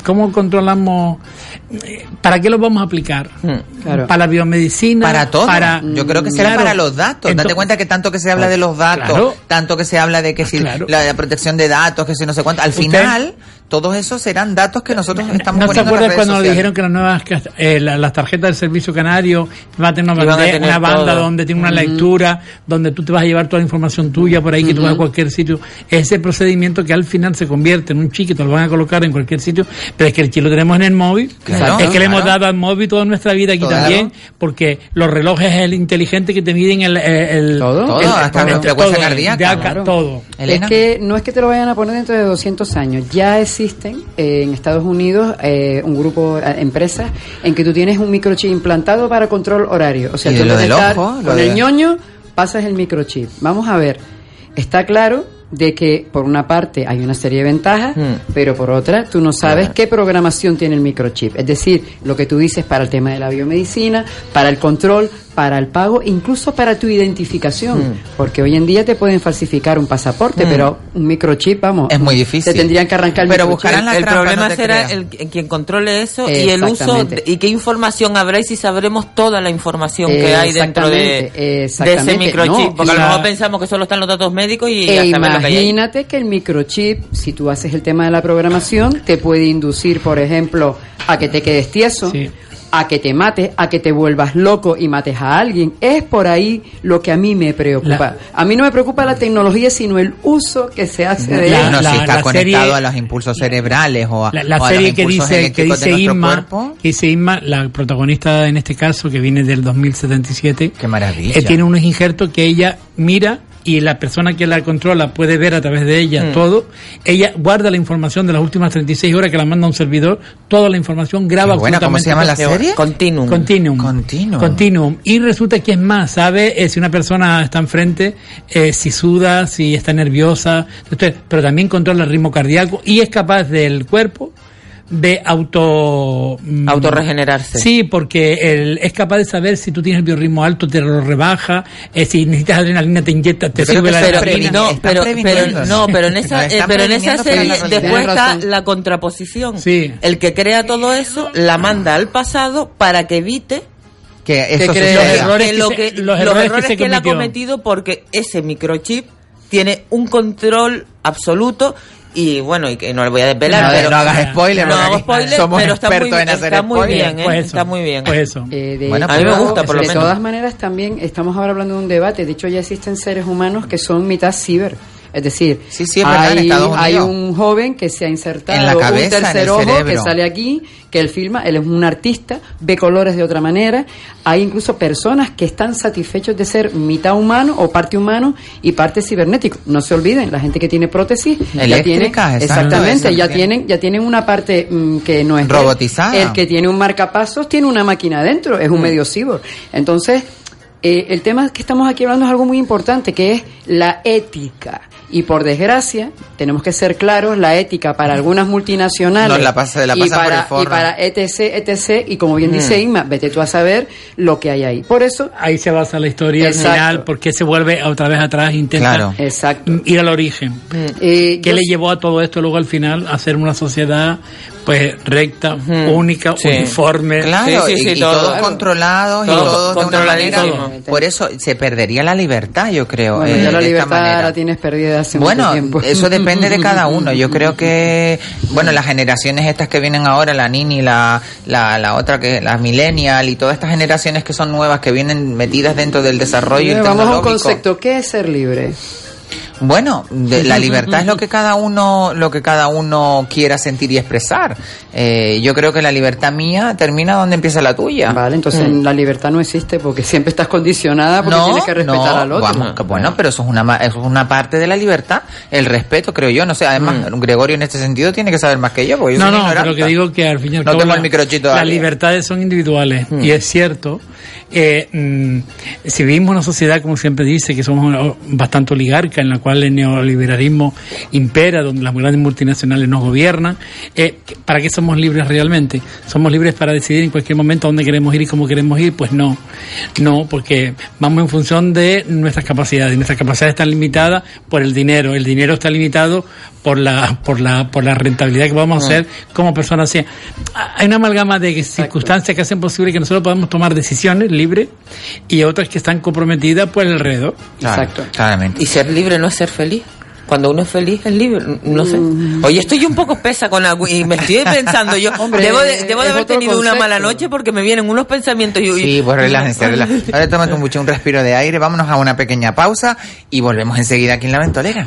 ¿Cómo controlamos? eh, ¿Para qué lo vamos a aplicar? Claro. Para la biomedicina, Para todo. Para, Yo creo que será Claro. para los datos. Date cuenta que tanto que se habla de los datos, Claro. tanto que se habla de que si la, la protección de datos, que si no sé cuánto, al Usted- final todos esos serán datos que nosotros estamos ¿No te poniendo en las acuerdas redes cuando nos dijeron que las nuevas eh, la- las tarjetas del servicio canario van a tener una, Iban a bande- tener una banda donde tiene una lectura, donde tú te vas a llevar toda la información tuya por ahí, que tú vas a cualquier sitio? Ese procedimiento que al final se convierte en un te lo van a colocar en cualquier sitio, pero es que el chip lo tenemos en el móvil. Claro, es que le hemos dado al móvil toda nuestra vida aquí Claro. también, porque los relojes el inteligente que te miden el, el, Todo. Todo, el- hasta la el- frecuencia cardíaca. de acá, Claro. todo. Es que no es que te lo vayan a poner dentro de 200 años. Ya existen eh, en Estados Unidos eh, un grupo de empresas en que tú tienes un microchip implantado para control horario. O sea, tú lo del estar ojo, lo con de- el ñoño, pasas el microchip. Vamos a ver. Está claro de que por una parte hay una serie de ventajas, pero por otra tú no sabes qué programación tiene el microchip. Es decir, lo que tú dices para el tema de la biomedicina, para el control, para el pago, incluso para tu identificación, porque hoy en día te pueden falsificar un pasaporte, Mm. pero un microchip, vamos, Es muy difícil. Te tendrían que arrancar el Pero microchip. buscarán la el trampa, problema no será el, el quien controle eso y el uso de- y qué información habrá y si sabremos toda la información que hay dentro de, ese microchip No, porque a lo mejor pensamos que solo están los datos médicos y E imagínate que el microchip, si tú haces el tema de la programación, te puede inducir, por ejemplo, a que te quedes tieso, a que te mates, a que te vuelvas loco y mates a alguien. Es por ahí lo que a mí me preocupa. A mí no me preocupa la tecnología, sino el uso que se hace de Bueno, ella. si está la conectado serie- a los impulsos cerebrales o a, La, la o a serie los que dice, que dice Inma, cuerpo. que dice Inma, la protagonista en este caso, que viene del 2077, Qué maravilla. eh, tiene unos injertos que ella mira y la persona que la controla puede ver a través de ella Mm. todo. Ella guarda la información de las últimas 36 horas que la manda a un servidor, toda la información graba Qué buena, ¿cómo se llama la serie? Continuum. Continuum. Continuum. Continuum. Y resulta que es más, sabe eh, si una persona está enfrente, eh, si suda, si está nerviosa, pero también controla el ritmo cardíaco y es capaz del cuerpo de auto mm, Autorregenerarse. Sí, porque el- es capaz de saber si tú tienes el biorritmo alto, te lo rebaja, eh, si necesitas adrenalina, te inyecta, te sube la adrenalina. no, pero, previniendo. pero, no, pero en esa, eh, pero en esa serie después está la contraposición. Sí. El que crea todo eso la manda al pasado para que evite que eso. Los errores que que lo se- que, los los errores que él ha cometido porque ese microchip tiene un control absoluto y bueno, y que no le voy a desvelar, No, pero no hagas spoiler, no hago spoiler, somos pero está muy, expertos en hacer está muy spoiler. bien, ¿eh? Pues está muy bien. Pues eso. Eh, de Bueno, A mí me gusta, por lo de menos. todas maneras, también estamos ahora hablando de un debate. De hecho, ya existen seres humanos que son mitad ciber. Es decir, Sí, sí, es verdad, en hay, un joven que se ha insertado En la cabeza, un tercer en el ojo que sale aquí, que él filma, él es un artista, ve colores de otra manera. Hay incluso personas que están satisfechos de ser mitad humano o parte humano y parte cibernético. No se olviden, la gente que tiene prótesis ya tiene exactamente, ya tiene. tienen ya tienen una parte mm, que no es él. Robotizada. El que tiene un marcapasos tiene una máquina adentro, es un medio cyborg. Entonces, eh, el tema que estamos aquí hablando es algo muy importante, que es la ética. Y por desgracia, tenemos que ser claros, la ética para algunas multinacionales Nos la pasa- la y, pasan por el para, y para etc, etc, y como bien Mm. dice Inma, vete tú a saber lo que hay ahí. Por eso, Ahí se basa la historia al final, porque se vuelve otra vez atrás e intenta Claro. exacto. ir al origen. Eh, ¿Qué yo le llevó a todo esto luego al final a ser una sociedad pues recta, única, Sí. uniforme? Claro, Sí, sí, y, sí, y todo. todos controlados y Todo todos de una manera. Por eso se perdería la libertad, yo creo. Bueno, eh, ya la de esta libertad manera. la tienes perdida hace Bueno, mucho tiempo. eso depende de cada uno. Yo creo que, bueno, las generaciones estas que vienen ahora, la Nini, la, la, la otra que, la Millennial y todas estas generaciones que son nuevas, que vienen metidas dentro del desarrollo Vamos a un concepto, ¿qué es ser libre? Bueno, de- la libertad es lo que cada uno, lo que cada uno quiera sentir y expresar. Eh, yo creo que la libertad mía termina donde empieza la tuya. Vale, entonces Mm. la libertad no existe porque siempre estás condicionada porque tienes que respetar no, al otro. vamos, que bueno, pero eso es una ma- eso es una parte de la libertad, el respeto, creo yo. No sé, además Gregorio en este sentido tiene que saber más que yo, porque yo No, soy no, pero que digo que al fin y al No cabo tengo la- el microchip las libertades son individuales y es cierto. Eh, mm, si vivimos una sociedad, como siempre dice, que somos una- bastante oligarca, en la cual el neoliberalismo impera, donde las grandes multinacionales nos gobiernan, eh, ¿para qué somos libres realmente? ¿Somos libres para decidir en cualquier momento dónde queremos ir y cómo queremos ir? Pues no, no, porque vamos en función de nuestras capacidades. Nuestras capacidades están limitadas por el dinero. El dinero está limitado por la, por la, por la rentabilidad que vamos a hacer como personas. O hay una amalgama de circunstancias que hacen posible que nosotros podamos tomar decisiones libres y otras que están comprometidas por el alrededor. Claro, Claramente. Y ser libre no es ser feliz. Cuando uno es feliz es libre, no sé. Mm. Oye, estoy un poco espesa con algo y me estoy pensando yo. Hombre, debo de, debo de es haber tenido una mala noche porque me vienen unos pensamientos y... y- Sí, pues relájense, relájense. Ahora tómate un, mucho, un respiro de aire, vámonos a una pequeña pausa y volvemos enseguida aquí en La Ventolera.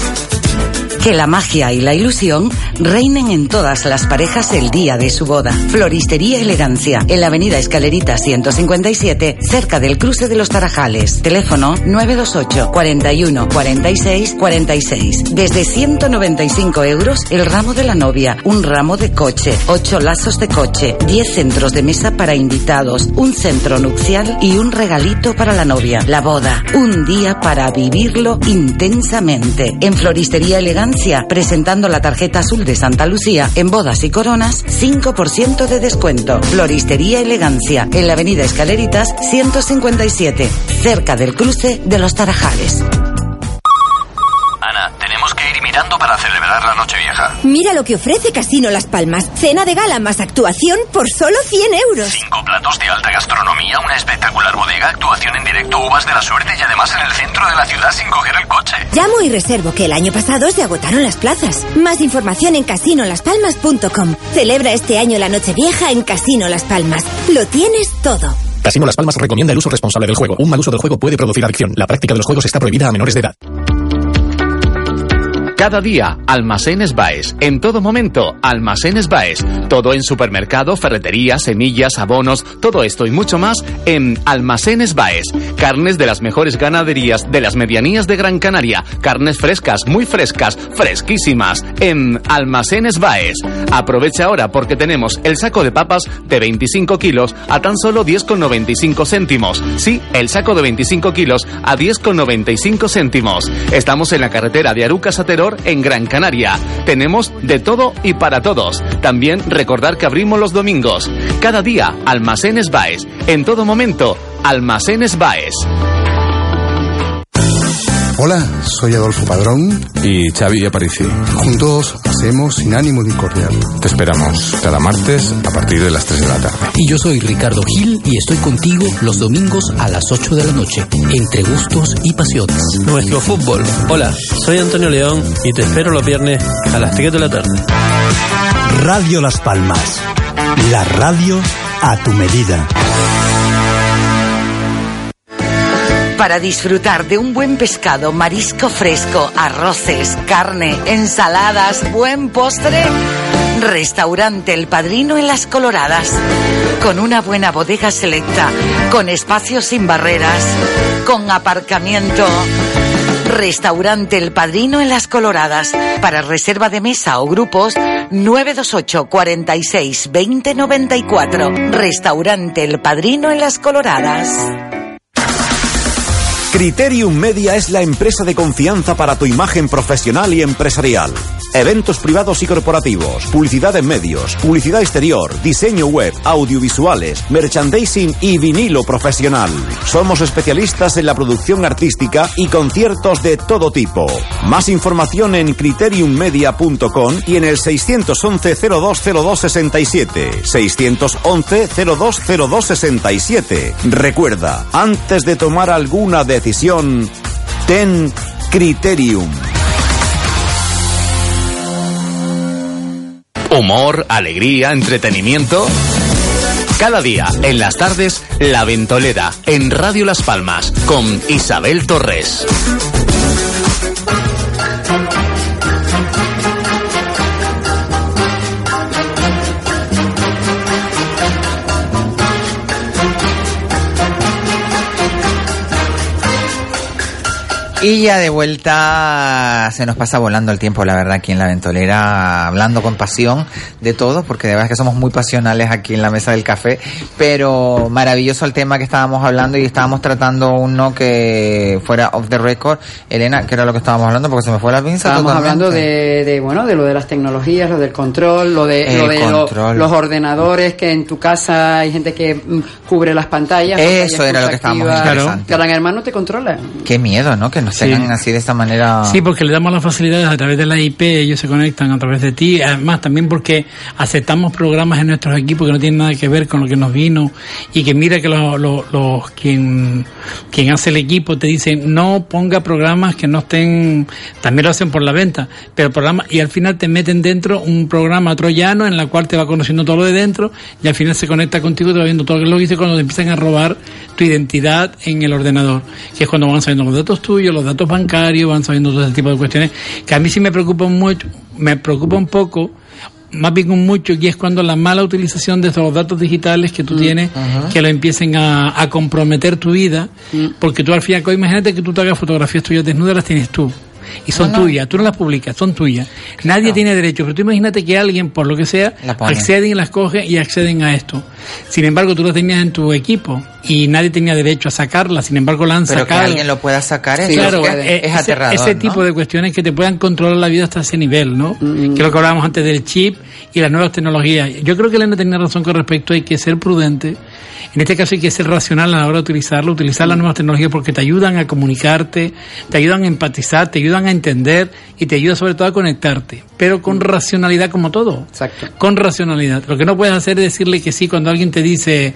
Que la magia y la ilusión reinen en todas las parejas el día de su boda. Floristería Elegancia, en la avenida Escalerita 157, cerca del cruce de los Tarajales. Teléfono 928 41 46 46. Desde 195 euros el ramo de la novia, un ramo de coche, 8 lazos de coche, 10 centros de mesa para invitados, un centro nupcial y un regalito para la novia. La boda, un día para vivirlo intensamente. En Floristería Elegancia, presentando la tarjeta azul de Santa Lucía, en bodas y coronas, 5% de descuento. Floristería Elegancia, en la avenida Escaleritas 157, cerca del cruce de los Tarajales. Mirando para celebrar la noche vieja. Mira lo que ofrece Casino Las Palmas. Cena de gala más actuación por solo 100 euros. Cinco platos de alta gastronomía, una espectacular bodega, actuación en directo, uvas de la suerte y además en el centro de la ciudad sin coger el coche. Llamo y reservo que el año pasado se agotaron las plazas. Más información en casinolaspalmas.com. Celebra este año la Nochevieja en Casino Las Palmas. Lo tienes todo. Casino Las Palmas recomienda el uso responsable del juego. Un mal uso del juego puede producir adicción. La práctica de los juegos está prohibida a menores de edad. Cada día, Almacenes Baes. En todo momento, Almacenes Baes. Todo en supermercado, ferretería, semillas, abonos, todo esto y mucho más en Almacenes Baes. Carnes de las mejores ganaderías de las medianías de Gran Canaria. Carnes frescas, muy frescas, fresquísimas. En Almacenes Baes. Aprovecha ahora porque tenemos el saco de papas de 25 kilos a tan solo 10,95 céntimos. Sí, el saco de 25 kilos a 10,95 céntimos. Estamos en la carretera de Arucas a en Gran Canaria. Tenemos de todo y para todos. También recordar que abrimos los domingos. Cada día, Almacenes Baes. En todo momento, Almacenes Baes. Hola, soy Adolfo Padrón. Y Xavi Aparici. Juntos hacemos sin ánimo de incordiar. Te esperamos cada martes a partir de las 3 de la tarde. Y yo soy Ricardo Gil y estoy contigo los domingos a las 8 de la noche, entre gustos y pasiones. Nuestro fútbol. Hola, soy Antonio León y te espero los viernes a las 3 de la tarde. Radio Las Palmas. La radio a tu medida. Para disfrutar de un buen pescado, marisco fresco, arroces, carne, ensaladas, buen postre, Restaurante El Padrino en Las Coloradas. Con una buena bodega selecta, con espacios sin barreras, con aparcamiento. Restaurante El Padrino en Las Coloradas. Para reserva de mesa o grupos, 928 46 20 94. Restaurante El Padrino en Las Coloradas. Criterium Media es la empresa de confianza para tu imagen profesional y empresarial. Eventos privados y corporativos, publicidad en medios, publicidad exterior, diseño web, audiovisuales, merchandising y vinilo profesional. Somos especialistas en la producción artística y conciertos de todo tipo. Más información en criteriummedia.com y en el 611 020267. 611 020267. Recuerda, antes de tomar alguna decisión, ten criterium. Humor, alegría, entretenimiento. Cada día, en las tardes, La Ventolera, en Radio Las Palmas, con Isabel Torres. Y ya de vuelta se nos pasa volando el tiempo, la verdad, aquí en la ventolera, hablando con pasión de todo, porque de verdad que somos muy pasionales aquí en la mesa del café, pero maravilloso el tema que estábamos hablando y estábamos tratando uno que fuera off the record. Elena, ¿qué era lo que estábamos hablando? Porque se me fue la pinza. Estábamos totalmente. hablando de, de, bueno, de lo de las tecnologías, lo del control, lo de, El lo de lo- control. los ordenadores, que en tu casa hay gente que mm, cubre las pantallas. Eso pantallas era lo que estábamos pulsativas. interesante. Gran Hermano te controla. Qué miedo, ¿no? Que Sí. así de esta manera. Sí, porque le damos las facilidades a través de la IP, ellos se conectan a través de ti. Además, también porque aceptamos programas en nuestros equipos que no tienen nada que ver con lo que nos vino y que mira que los, los, los- quien, quien hace el equipo te dice no ponga programas que no estén, también lo hacen por la venta, pero programas, y al final te meten dentro un programa troyano en la cual te va conociendo todo lo de dentro y al final se conecta contigo, te va viendo todo lo que dice cuando te empiezan a robar tu identidad en el ordenador, que es cuando van sabiendo los datos tuyos, los datos bancarios, van sabiendo todo ese tipo de cuestiones, que a mí sí me preocupa mucho, me preocupa un poco, más bien mucho, y es cuando la mala utilización de esos datos digitales que tú tienes, que lo empiecen a, a comprometer tu vida, porque tú al fin y al cabo, imagínate que tú te hagas fotografías tuyas desnudas, las tienes tú. Y son No, no. tuyas, tú no las publicas, son tuyas. Nadie tiene derecho, pero tú imagínate que alguien, por lo que sea, La acceden y las coge y acceden a esto. Sin embargo, tú las tenías en tu equipo y nadie tenía derecho a sacarlas, sin embargo la han Pero que sacado. alguien lo pueda sacar, eso Claro, es, eh, es ese, aterrador. ese ¿no? tipo de cuestiones que te puedan controlar la vida hasta ese nivel, ¿no? Que es lo que hablábamos antes del chip y las nuevas tecnologías. Yo creo que Elena tenía razón con respecto, hay que ser prudente. En este caso hay que ser racional a la hora de utilizarlo, utilizar las nuevas tecnologías porque te ayudan a comunicarte, te ayudan a empatizar, te ayudan a entender y te ayuda sobre todo a conectarte, pero con racionalidad como todo. Exacto. Con racionalidad. Lo que no puedes hacer es decirle que sí cuando alguien te dice,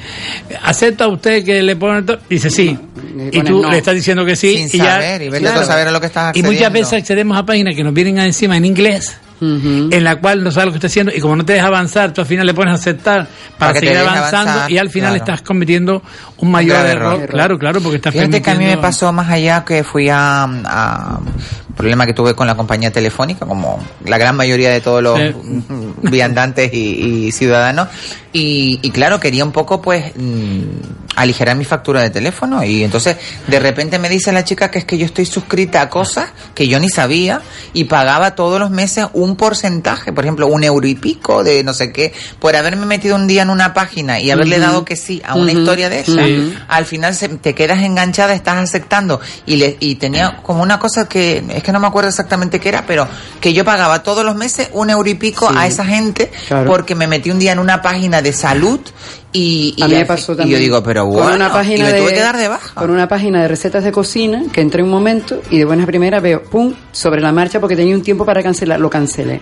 ¿acepta usted que le esto? Dice sí. Y tú no. le estás diciendo que sí. Sin y ya, saber, y vete tú a saber a lo que estás Y muchas veces accedemos a páginas que nos vienen encima en inglés. En la cual no sabes lo que está haciendo y como no te deja avanzar, tú al final le pones a aceptar para, Para seguir avanzando avanzar, y al final claro. estás cometiendo un mayor error. error. Claro, claro, porque estás Fíjate que a mí me permitiendo- pasó más allá que fui a, a problema que tuve con la compañía telefónica, como la gran mayoría de todos los Sí. viandantes y, y ciudadanos. Y, y claro, quería un poco pues mm, aligerar mi factura de teléfono. Y entonces de repente me dice la chica que es que yo estoy suscrita a cosas que yo ni sabía y pagaba todos los meses un porcentaje, por ejemplo, un euro y pico de no sé qué, por haberme metido un día en una página y haberle dado que sí a una historia de esa Sí. al final se- te quedas enganchada, estás aceptando. Y, le, y tenía como una cosa que, es que no me acuerdo exactamente qué era, pero que yo pagaba todos los meses un euro y pico Sí. a esa gente Claro. porque me metí un día en una página de salud y, y, a mí me pasó fin- y también. yo digo, pero Con bueno, una página y me de, tuve que dar de baja. Con una página de recetas de cocina que entré un momento y de buenas primeras veo, pum, sobre la marcha porque tenía un tiempo para cancelar, lo cancelé.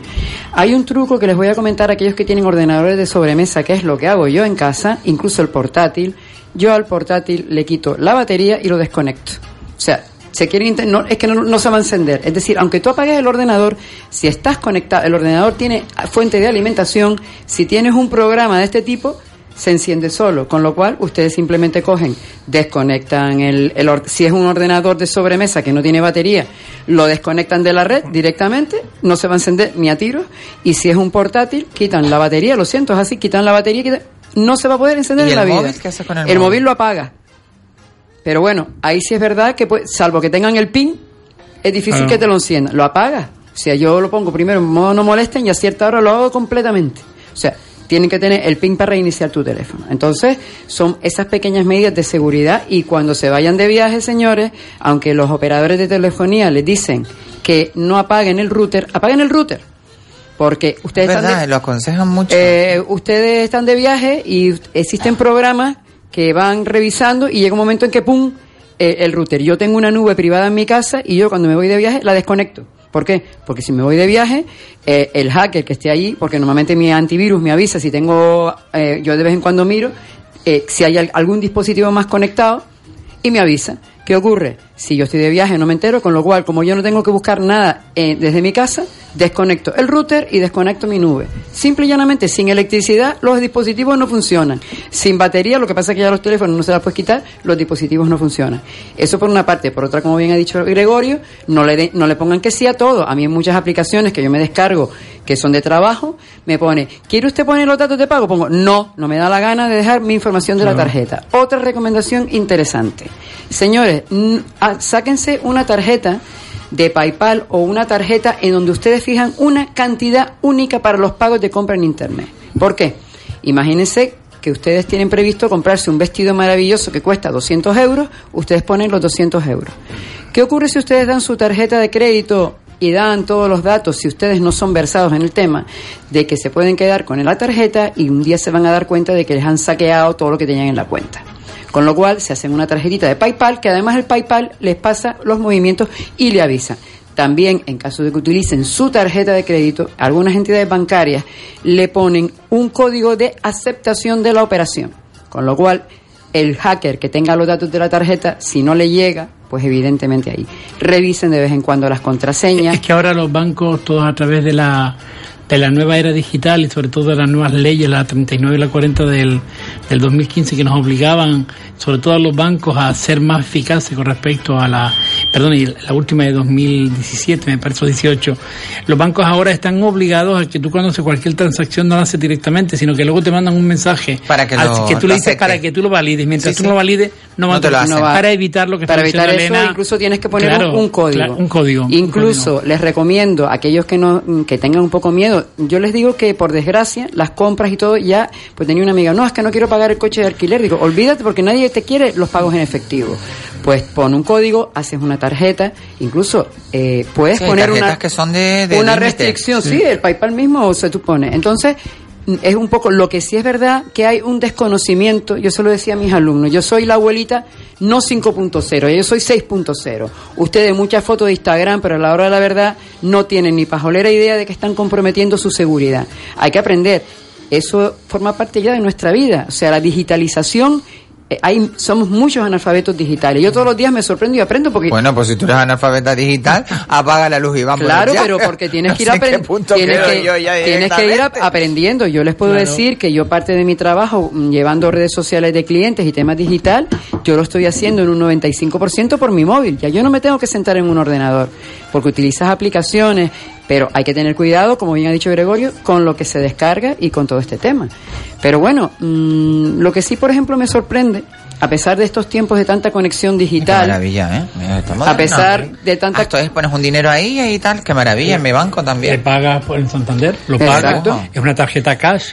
Hay un truco que les voy a comentar a aquellos que tienen ordenadores de sobremesa, que es lo que hago yo en casa, incluso el portátil. Yo al portátil le quito la batería y lo desconecto. O sea, se quiere inte- no, es que no, no se va a encender. Es decir, aunque tú apagues el ordenador, si estás conectado, el ordenador tiene fuente de alimentación, si tienes un programa de este tipo, se enciende solo, con lo cual ustedes simplemente cogen, desconectan el, el or- si es un ordenador de sobremesa que no tiene batería, lo desconectan de la red directamente, no se va a encender ni a tiros, y si es un portátil, quitan la batería, lo siento, es así, quitan la batería, quitan- no se va a poder encender ¿Y en el la vida. móvil? ¿Qué con el el móvil? móvil lo apaga. Pero bueno, ahí sí es verdad que, pues, salvo que tengan el pin, es difícil Ah. que te lo enciendan. Lo apaga. O sea, yo lo pongo primero en modo no molesten y a cierta hora lo hago completamente. O sea, tienen que tener el pin para reiniciar tu teléfono. Entonces, son esas pequeñas medidas de seguridad y cuando se vayan de viaje, señores, aunque los operadores de telefonía les dicen que no apaguen el router, apaguen el router. Porque ustedes Es están de- verdad, lo aconsejan mucho. eh, ustedes están de viaje y existen programas que van revisando y llega un momento en que pum eh, el router. Yo tengo una nube privada en mi casa y yo cuando me voy de viaje la desconecto. ¿Por qué? Porque si me voy de viaje, eh, el hacker que esté allí, porque normalmente mi antivirus me avisa si tengo, eh, yo de vez en cuando miro, eh, si hay al- algún dispositivo más conectado y me avisa. ¿Qué ocurre? Si yo estoy de viaje no me entero, con lo cual, como yo no tengo que buscar nada eh, desde mi casa, desconecto el router y desconecto mi nube. Simple y llanamente, sin electricidad, los dispositivos no funcionan. Sin batería, lo que pasa es que ya los teléfonos no se las puedes quitar, los dispositivos no funcionan. Eso por una parte. Por otra, como bien ha dicho Gregorio, no le, de- no le pongan que sí a todo. A mí en muchas aplicaciones que yo me descargo, que son de trabajo, me pone, ¿quiere usted poner los datos de pago? Pongo, no, no me da la gana de dejar mi información de la tarjeta. Otra recomendación interesante. Señores, ah, sáquense una tarjeta de PayPal o una tarjeta en donde ustedes fijan una cantidad única para los pagos de compra en Internet. ¿Por qué? Imagínense que ustedes tienen previsto comprarse un vestido maravilloso que cuesta 200 euros, ustedes ponen los 200 euros. ¿Qué ocurre si ustedes dan su tarjeta de crédito y dan todos los datos, si ustedes no son versados en el tema, de que se pueden quedar con la tarjeta y un día se van a dar cuenta de que les han saqueado todo lo que tenían en la cuenta? Con lo cual se hacen una tarjetita de PayPal que además el PayPal les pasa los movimientos y le avisa. También, en caso de que utilicen su tarjeta de crédito, algunas entidades bancarias le ponen un código de aceptación de la operación. Con lo cual, el hacker que tenga los datos de la tarjeta, si no le llega, pues evidentemente ahí. Revisen de vez en cuando las contraseñas. Es que ahora los bancos, todos a través de la de la nueva era digital y sobre todo de las nuevas leyes, la 39 y la 40 del, del 2015, que nos obligaban, sobre todo a los bancos, a ser más eficaces con respecto a la, perdón, y la última de 2017, me parece, 18. Los bancos ahora están obligados a que tú cuando haces cualquier transacción no la haces directamente, sino que luego te mandan un mensaje para que, lo, que tú le dices para que tú lo valides. Mientras tú no lo valides, no, no te lo hacen. Para evitar lo que Para está evitar diciendo eso, Elena. incluso tienes que poner Claro, un, un código. claro, un código. un Incluso les recomiendo a aquellos que no que tengan un poco miedo. Yo les digo que por desgracia las compras y todo ya pues tenía una amiga, "No, es que no quiero pagar el coche de alquiler." Digo, "Olvídate porque nadie te quiere los pagos en efectivo." Pues pon un código, haces una tarjeta, incluso eh, puedes Sí, poner tarjetas una que son de, de una restricción, sí. el PayPal mismo se supone. Entonces, es un poco lo que sí es verdad que hay un desconocimiento, yo se lo decía a mis alumnos, yo soy la abuelita no 5.0, yo soy 6.0. Ustedes muchas fotos de Instagram, pero a la hora de la verdad no tienen ni pajolera idea de que están comprometiendo su seguridad. Hay que aprender. Eso forma parte ya de nuestra vida, o sea, la digitalización hay, somos muchos analfabetos digitales. Yo todos los días me sorprendo y aprendo porque Bueno, pues si tú eres analfabeta digital, apaga la luz y vamos. Claro, ya. pero porque tienes No que ir, aprendiendo tienes que, yo ya tienes que ir aprendiendo. Yo les puedo Claro. decir que yo parte de mi trabajo mm, llevando redes sociales de clientes y temas digital, yo lo estoy haciendo en un 95% por mi móvil. Ya yo no me tengo que sentar en un ordenador porque utilizas aplicaciones, pero hay que tener cuidado, como bien ha dicho Gregorio, con lo que se descarga y con todo este tema. Pero bueno, mm, lo que sí, por ejemplo, me sorprende, a pesar de estos tiempos de tanta conexión Qué digital, maravilla, ¿eh? Mira, estamos a pesar de tanta Ah, esto es, pones un dinero ahí y tal, qué maravilla, en mi banco Te también. pagas por- en Santander, lo pagas, es una tarjeta cash.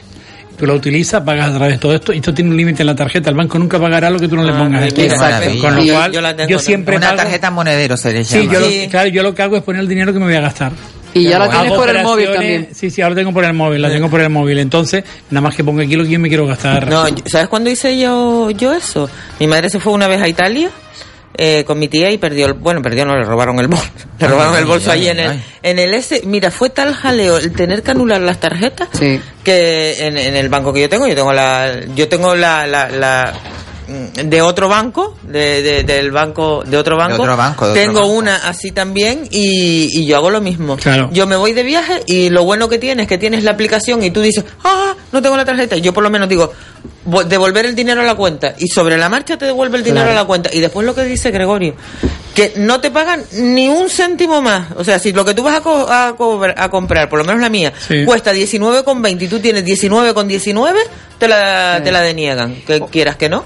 Tú la utilizas, pagas a través de todo esto y esto tiene un límite en la tarjeta. El banco nunca pagará lo que tú no le pongas. aquí. Qué maravilla. Con lo yo- cual, yo la tengo yo también. siempre Una pago- tarjeta monedero se le llama. Sí, yo lo, claro, yo lo que hago es poner el dinero que me voy a gastar. y ya la tienes por el móvil también. Sí, sí, ahora tengo por el móvil, la tengo por el móvil. Entonces, nada más que pongo aquí lo que yo me quiero gastar. No, yo- ¿sabes cuándo hice yo, yo eso? Mi madre se fue una vez a Italia eh, con mi tía y perdió el, bueno, perdió, no, le robaron el bolso. Le Ay, robaron el bolso ay, ahí en el, en el S. Mira, fue tal jaleo el tener que anular las tarjetas Sí. que en, en el banco que yo tengo, yo tengo la, yo tengo la, la, la de otro banco, de, de- del banco, de otro banco. otro banco, de otro tengo banco. una así también y, y yo hago lo mismo. Claro. Yo me voy de viaje y lo bueno que tienes es que tienes la aplicación y tú dices, ah, no tengo la tarjeta. Y yo por lo menos digo, vo- devolver el dinero a la cuenta y sobre la marcha te devuelve el dinero Claro. a la cuenta. Y después lo que dice Gregorio, que no te pagan ni un céntimo más. O sea, si lo que tú vas a, co- a, a comprar, por lo menos la mía, Sí. cuesta 19,20 y tú tienes 19,19, te la, te la deniegan. Que quieras que no.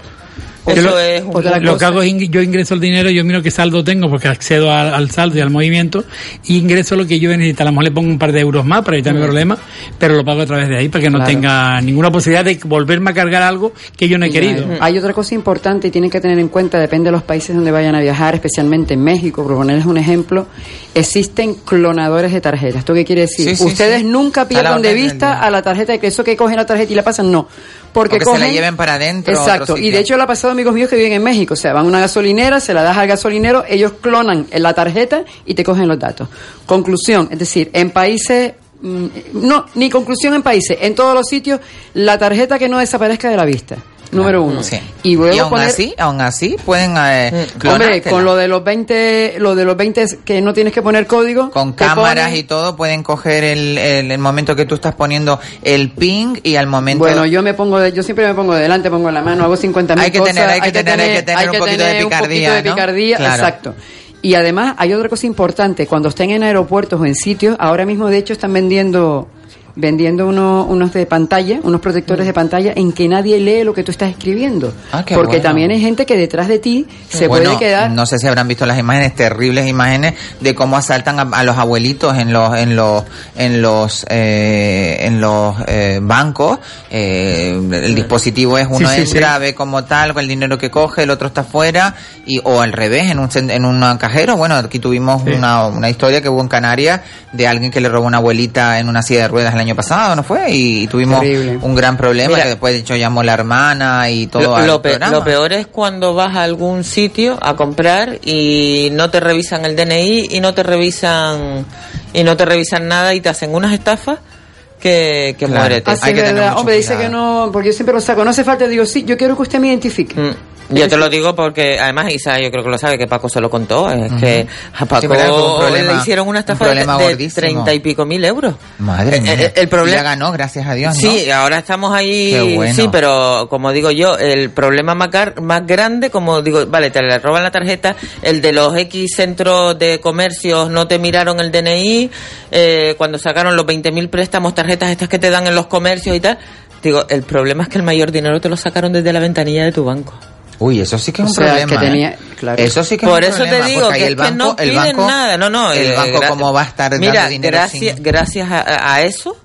Eso lo, es un otra lo que hago es ing- yo ingreso el dinero, yo miro qué saldo tengo porque accedo al, al saldo y al movimiento y ingreso lo que yo necesito. A lo mejor le pongo un par de euros más para evitar mi problema, pero lo pago a través de ahí para que no Claro. tenga ninguna posibilidad de volverme a cargar algo que yo no he querido. Hay otra cosa importante y tienen que tener en cuenta, depende de los países donde vayan a viajar, especialmente en México, por ponerles un ejemplo, existen clonadores de tarjetas. ¿Esto qué quiere decir? Sí, sí, Ustedes sí. nunca pierdan de vista a la tarjeta, de que eso que cogen la tarjeta y la pasan, no. Porque O que se la lleven para adentro Exacto. Y de hecho lo ha pasado a amigos míos que viven en México. O sea, van a una gasolinera, se la das al gasolinero, ellos clonan en la tarjeta y te cogen los datos. Conclusión, es decir, en países no, ni conclusión en países, en todos los sitios, la tarjeta que no desaparezca de la vista. Número uno. Sí. Y luego aún poner- así, aún así, pueden eh, Hombre, clonártela. con lo de los 20, lo de los 20 que no tienes que poner código. Con cámaras ponen- y todo pueden coger el, el, el momento que tú estás poniendo el ping y al momento... Bueno, yo me pongo, de- yo siempre me pongo delante, pongo la mano, hago 50 Hay que tener- hay que tener- hay que tener un poquito de picardía, de ¿no? picardía, Claro. exacto. Y además hay otra cosa importante, cuando estén en aeropuertos o en sitios, ahora mismo de hecho están vendiendo vendiendo uno- unos de pantalla, unos protectores de pantalla en que nadie lee lo que tú estás escribiendo. Ah, qué Porque bueno. también hay gente que detrás de ti se Bueno, puede quedar. No sé si habrán visto las imágenes, terribles imágenes de cómo asaltan a, a los abuelitos en los en los en los eh, en los eh, bancos. Eh, el dispositivo es uno Sí, sí, entra, sí. ve como tal, con el dinero que coge, el otro está fuera y o al revés en un en un cajero. Bueno, aquí tuvimos Sí. una, una historia que hubo en Canarias de alguien que le robó una abuelita en una silla de ruedas el año pasado, ¿no fue? Y, tuvimos Terrible. un gran problema Mira. que después de hecho llamó la hermana y todo Lo, lo pe- programa. lo peor es cuando vas a algún sitio a comprar y no te revisan el DNI y no te revisan y no te revisan nada y te hacen unas estafas que, que Claro. muérete. Así es verdad. Hombre, dice que no, porque yo siempre lo saco. No hace falta, digo, sí, yo quiero que usted me identifique. Mm. Yo te lo digo porque además Isa yo creo que lo sabe que Paco se lo contó es que a Paco Sí, pero fue un problema- le hicieron una un estafa de, treinta y pico mil euros Madre Eh, mía. eh, el problema- Ya ganó, gracias a Dios, ¿no? Sí, ahora estamos ahí. Bueno. Sí, pero como digo yo, el problema más, más grande, como digo, vale, te le roban la tarjeta, el de los X centros de comercios no te miraron el DNI, eh, cuando sacaron los 20.000 préstamos, tarjetas estas que te dan en los comercios y tal. Digo, el problema es que el mayor dinero te lo sacaron desde la ventanilla de tu banco. Uy, eso sí que es O un sea, problema. que ¿eh? tenía- claro. Eso sí que es Por un eso problema, te digo que, el es que banco, no el piden banco, nada. No, no. El eh, banco, ¿cómo va a estar Mira, dando dinero gracias, sin- gracias a, a eso,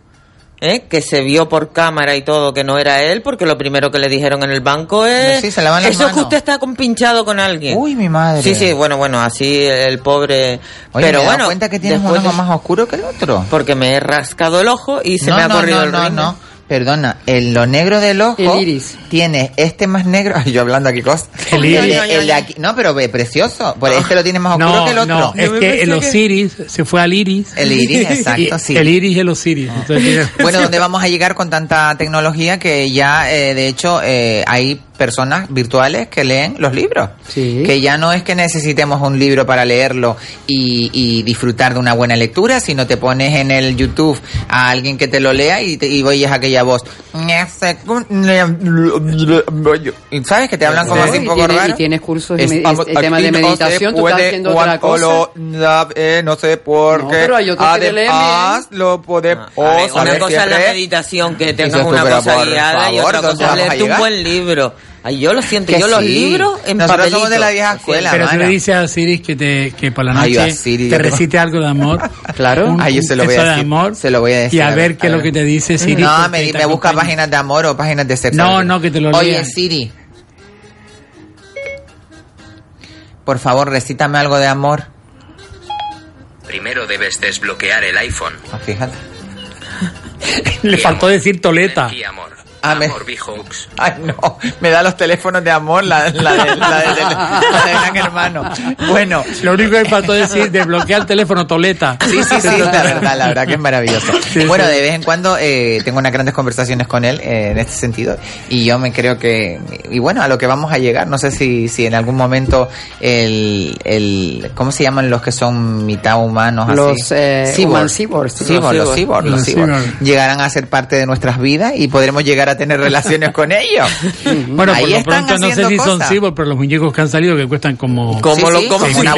¿eh? que se vio por cámara y todo que no era él, porque lo primero que le dijeron en el banco es... Sí, se lavan las eso es que manos". usted está compinchado con alguien. Uy, mi madre. Sí, sí, bueno, bueno, así el pobre... Oye, pero ¿me bueno, cuenta que tienes un ojo más oscuro que el otro? Porque me he rascado el ojo y se no, me ha no, corrido no, el no. Perdona, en lo negro del ojo El iris. tiene este más negro. Ay, yo hablando aquí cosas. El El, iris. el de aquí, no, pero ve, precioso. Por este lo tiene más oscuro No, que el otro. no, es que en los iris se fue al iris. El iris, exacto, Y sí. El iris y los iris. Entonces tiene- Bueno, ¿dónde vamos a llegar con tanta tecnología que ya, eh, de hecho, eh, hay personas virtuales que leen los libros? Sí. Que ya no es que necesitemos un libro para leerlo y, y disfrutar de una buena lectura, sino te pones en el YouTube a alguien que te lo lea y, te, y oyes aquella voz. Y ¿Sabes? Que te hablan como Sí, así un poco raro. y tienes cursos el tema de no meditación, tú estás haciendo otra cosa. eh, no sé por No, qué. pero hay otros que Además, lo podemos A ver, una cosa es la meditación, que tengas una cosa guiada y otra ¿dónde cosa es leerte un buen libro. Ay, yo lo siento, Que yo los libros en Nosotros papelito. somos de la vieja escuela, Pero tú Mara. le dices a Siris que, te, que por la Ay, noche a Siri, te recite algo de amor. Claro. Un, Ay, yo se lo voy a texto de decir, amor. se lo voy a decir, Y a, ver, qué es lo que te dice Siri. No, me, me busca acompaña. páginas de amor o páginas de sexo. No, no, que te lo Oye, lean. Siri. Por favor, recítame algo de amor. Primero debes desbloquear el iPhone. Ah, fíjate. Le faltó decir toleta. Y amor. Ah, me- Amor Bijaux. Ay, no, me da los teléfonos de amor la, la, de, la, de, la de Gran Hermano. Bueno, Lo único que faltó decir desbloquea el teléfono toleta. Sí, sí, sí, la verdad, la verdad que es maravilloso. Sí, bueno, sí. de vez en cuando eh, tengo unas grandes conversaciones con él eh, en este sentido y yo me creo que, y bueno, a lo que vamos a llegar, no sé si, si en algún momento el, el, ¿cómo se llaman los que son mitad humanos? así? Los, eh, Cyborg. human cyborgs. Cyborg, los Los cyborg, los Los cyborg. cyborg. Llegarán a ser parte de nuestras vidas y podremos llegar a tener relaciones con ellos. Bueno, Ahí por lo están pronto no sé si son cyborg, pero los muñecos que han salido que cuestan como... Como Sí, lo sí, como como una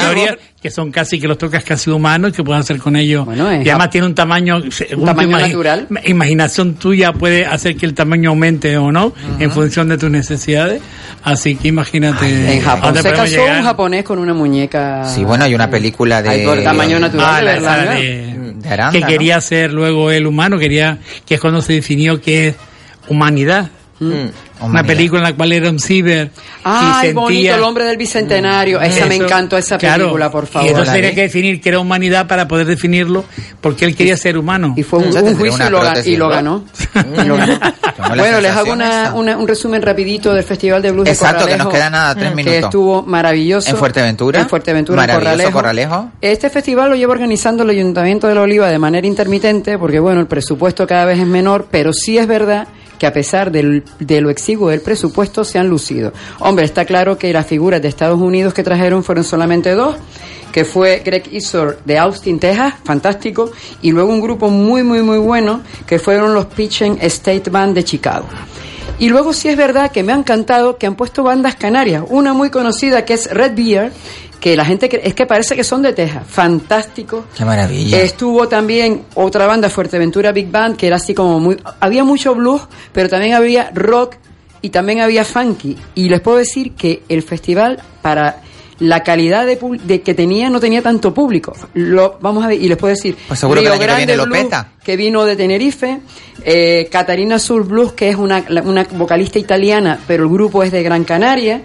teoría, que son casi que los tocas casi humanos que puedan hacer con ellos Bueno, es y además tiene un tamaño tu tamaño natural. imaginación tuya puede hacer que el tamaño aumente o no en función de tus necesidades así que imagínate En Japón se casó llegar. un japonés con una muñeca. Sí, bueno, hay una película de... Ay, por tamaño natural. Ah, de la, ¿no? de- De Aranda, que ¿no? quería ser luego el humano quería que es cuando se definió que es humanidad Mm. una película en la cual era un ciber Ay, y bonito, sentía el hombre del bicentenario. Esa me Eso, encantó, esa claro. película, por Y favor. entonces La tenía que definir que era humanidad para poder definirlo, porque él quería ser humano. Y fue un, un juicio una y lo, y ganó. Y lo ganó. Bueno, les hago una, esa. una- un resumen rapidito del Festival de Blues Exacto, de que nos queda nada, tres que minutos. estuvo maravilloso. En Fuerteventura. En Fuerteventura, en. Corralejo. Este festival lo lleva organizando el Ayuntamiento de la Oliva de manera intermitente, porque bueno, el presupuesto cada vez es menor, pero sí es verdad que a pesar de lo exiguo del presupuesto se han lucido. Hombre, está claro que las figuras de Estados Unidos que trajeron fueron solamente dos, que fue Greg Isor de Austin, Texas, fantástico, y luego un grupo muy, muy, muy bueno, que fueron los Pitchen State Band de Chicago. Y luego sí es verdad que me han cantado que han puesto bandas canarias. Una muy conocida que es Red Beer, que la gente es que parece que son de Texas, fantástico. Qué maravilla. Estuvo también otra banda, Fuerteventura Big Band, que era así como muy... Había mucho blues, pero también había rock y también había funky. Y les puedo decir que el festival, para la calidad de, de que tenía, no tenía tanto público. Lo, vamos a ver, y les puedo decir... Pues seguro que el año que viene lo Blues, peta. que vino de Tenerife, eh, Catarina Sur Blues, que es una, una vocalista italiana, pero el grupo es de Gran Canaria,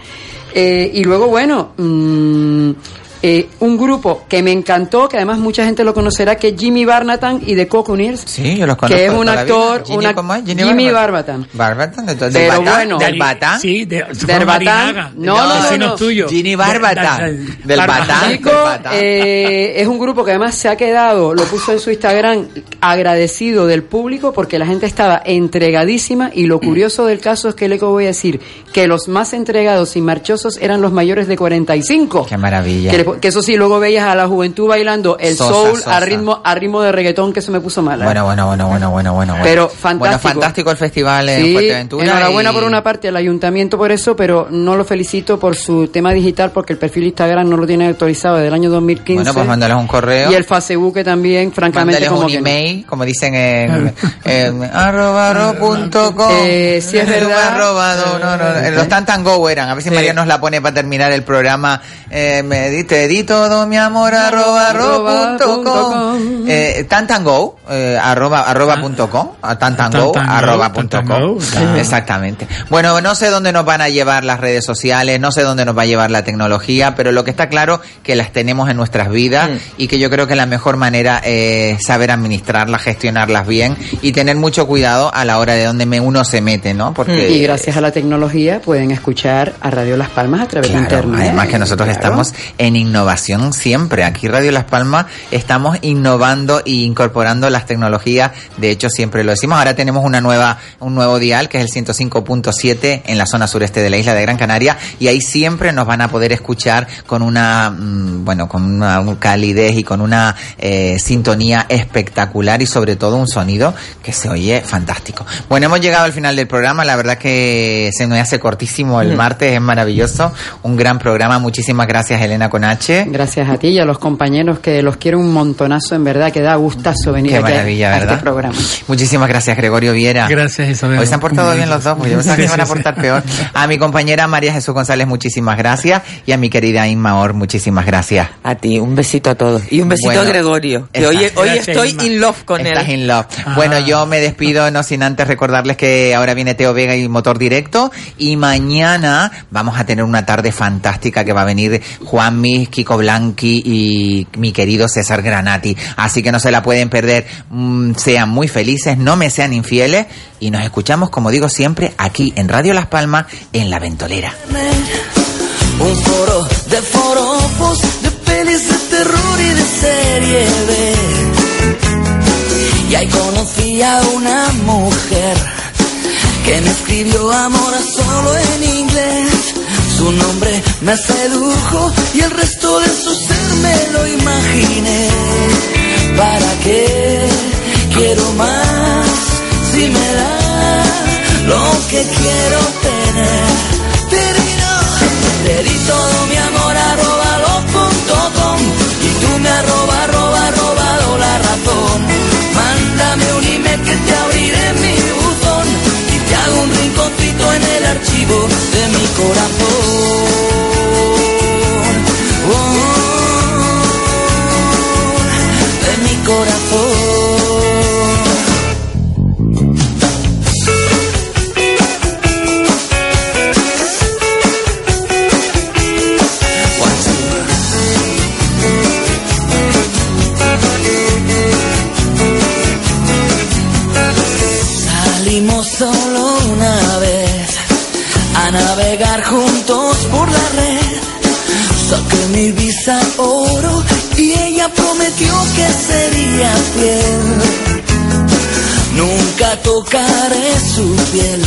eh, y luego, bueno, mm, eh, un grupo que me encantó, que además mucha gente lo conocerá, que es Jimmy Barnatan y de Coconeers, Sí, yo los conozco. que es de un toda la vida. actor, Jimmy, una- ¿cómo es? Jimmy, Barbatan. Barbatan, de- del Pero Batán, bueno. del Batán. Sí, de, Del Batán. No, no, no, vecino no. tuyo. Ginny Barbatan, del Batán. Chico, del Batán. eh, es un grupo que además se ha quedado, lo puso en su Instagram, agradecido del público porque la gente estaba entregadísima y lo curioso del caso es que le voy a decir que los más entregados y marchosos eran los mayores de 45. Qué maravilla. Que, que eso sí, luego veías a la juventud bailando el Sosa, soul sosa. a ritmo a ritmo de reggaetón que se me puso mala. Bueno, bueno, bueno, bueno, bueno, bueno. Pero Bueno, fantástico. fantástico el festival en Sí, Fuerteventura. enhorabuena y- por una parte al ayuntamiento por eso, pero no lo felicito por su tema digital porque el perfil Instagram no lo tiene actualizado desde el año 2015. Bueno, pues mándales un correo. Y el Facebook también, francamente, Mándales como un que no. email, como dicen en, en arroba ro punto com. Eh, sí es verdad. Arroba no, no, no, los Tantan Go eran. A ver si María nos la pone para terminar el programa. Eh, me di- te di todo mi amor arroba ro punto com. Eh, Tantan Go, eh, arroba, arroba punto com. a Tantan Go, Tantan Go, arroba punto com. Exactamente. Bueno, no sé dónde nos van a llevar las redes sociales, no sé dónde nos va a llevar la tecnología, pero lo que está claro que las tenemos en nuestras vidas y que yo creo que la mejor manera es saber administrarlas, gestionarlas bien y tener mucho cuidado a la hora de donde me- uno se mete, ¿no? Porque Y gracias a la tecnología pueden escuchar a Radio Las Palmas a través de Claro, internet. Además que nosotros Claro. estamos en innovación siempre. Aquí Radio Las Palmas estamos innovando e incorporando las tecnologías. De hecho, siempre lo decimos. Ahora tenemos una nueva, un nuevo dial que es el 105.7 en la zona sureste de la isla de Gran Canaria y ahí siempre nos van a poder escuchar con una, mm, bueno, con una calidez y con una eh, sintonía espectacular y sobre todo un sonido que se oye fantástico. Bueno, hemos llegado al final del programa. La verdad que se me hace cortísimo el Mm. martes, es maravilloso. Un gran programa. Muchísimas gracias, Elena Gracias a ti y a los compañeros que los quiero un montonazo, en verdad, que da gustazo venir Qué aquí a- maravilla, a ¿verdad? este programa. Muchísimas gracias, Gregorio Viera. Gracias, Isabel. Hoy se han portado bien los dos, porque yo pensaba que Sí, se iban a portar peor. A mi compañera María Jesús González, muchísimas gracias. Y a mi querida Inma Or, muchísimas gracias. A ti, un besito a todos. Y un besito Bueno, a Gregorio, que hoy, hoy estoy Inma. in love con Estás él. in love. Bueno, yo me despido, no sin antes recordarles que ahora viene Teo Vega y Motor Directo. Y mañana vamos a tener una tarde fantástica que va a venir Juanmi, Kiko Blanqui y mi querido César Granati. Así que no se la pueden perder. Mm, sean muy felices, no me sean infieles. Y nos escuchamos, como digo siempre, aquí en Radio Las Palmas, en La Ventolera. Un foro de foropos, de pelis de terror y de serie B. Y ahí conocí a una mujer que me escribió amor solo en inglés. Su nombre me sedujo y el resto de su ser me lo imaginé. ¿Para qué quiero más si me da lo que quiero tener? Terminó. Te di todo mi amor arroba lo punto com y tú me arroba arroba robado la razón. Mándame un email que te abriré mi buzón y te hago un rinconcito en el archivo de mi corazón. Corazón. prometió que sería fiel. Nunca tocaré su piel,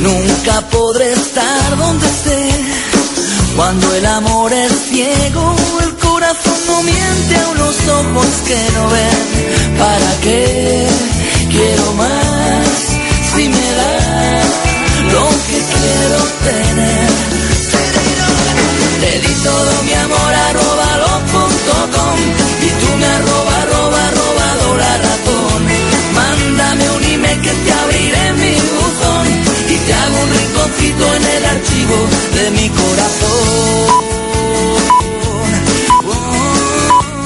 nunca podré estar donde esté. Cuando el amor es ciego, el corazón no miente a unos ojos que no ven. ¿Para qué quiero más si me da lo que quiero tener? Te di todo mi amor, arroba com te abriré mi buzón y te hago un rinconcito en el archivo de mi corazón.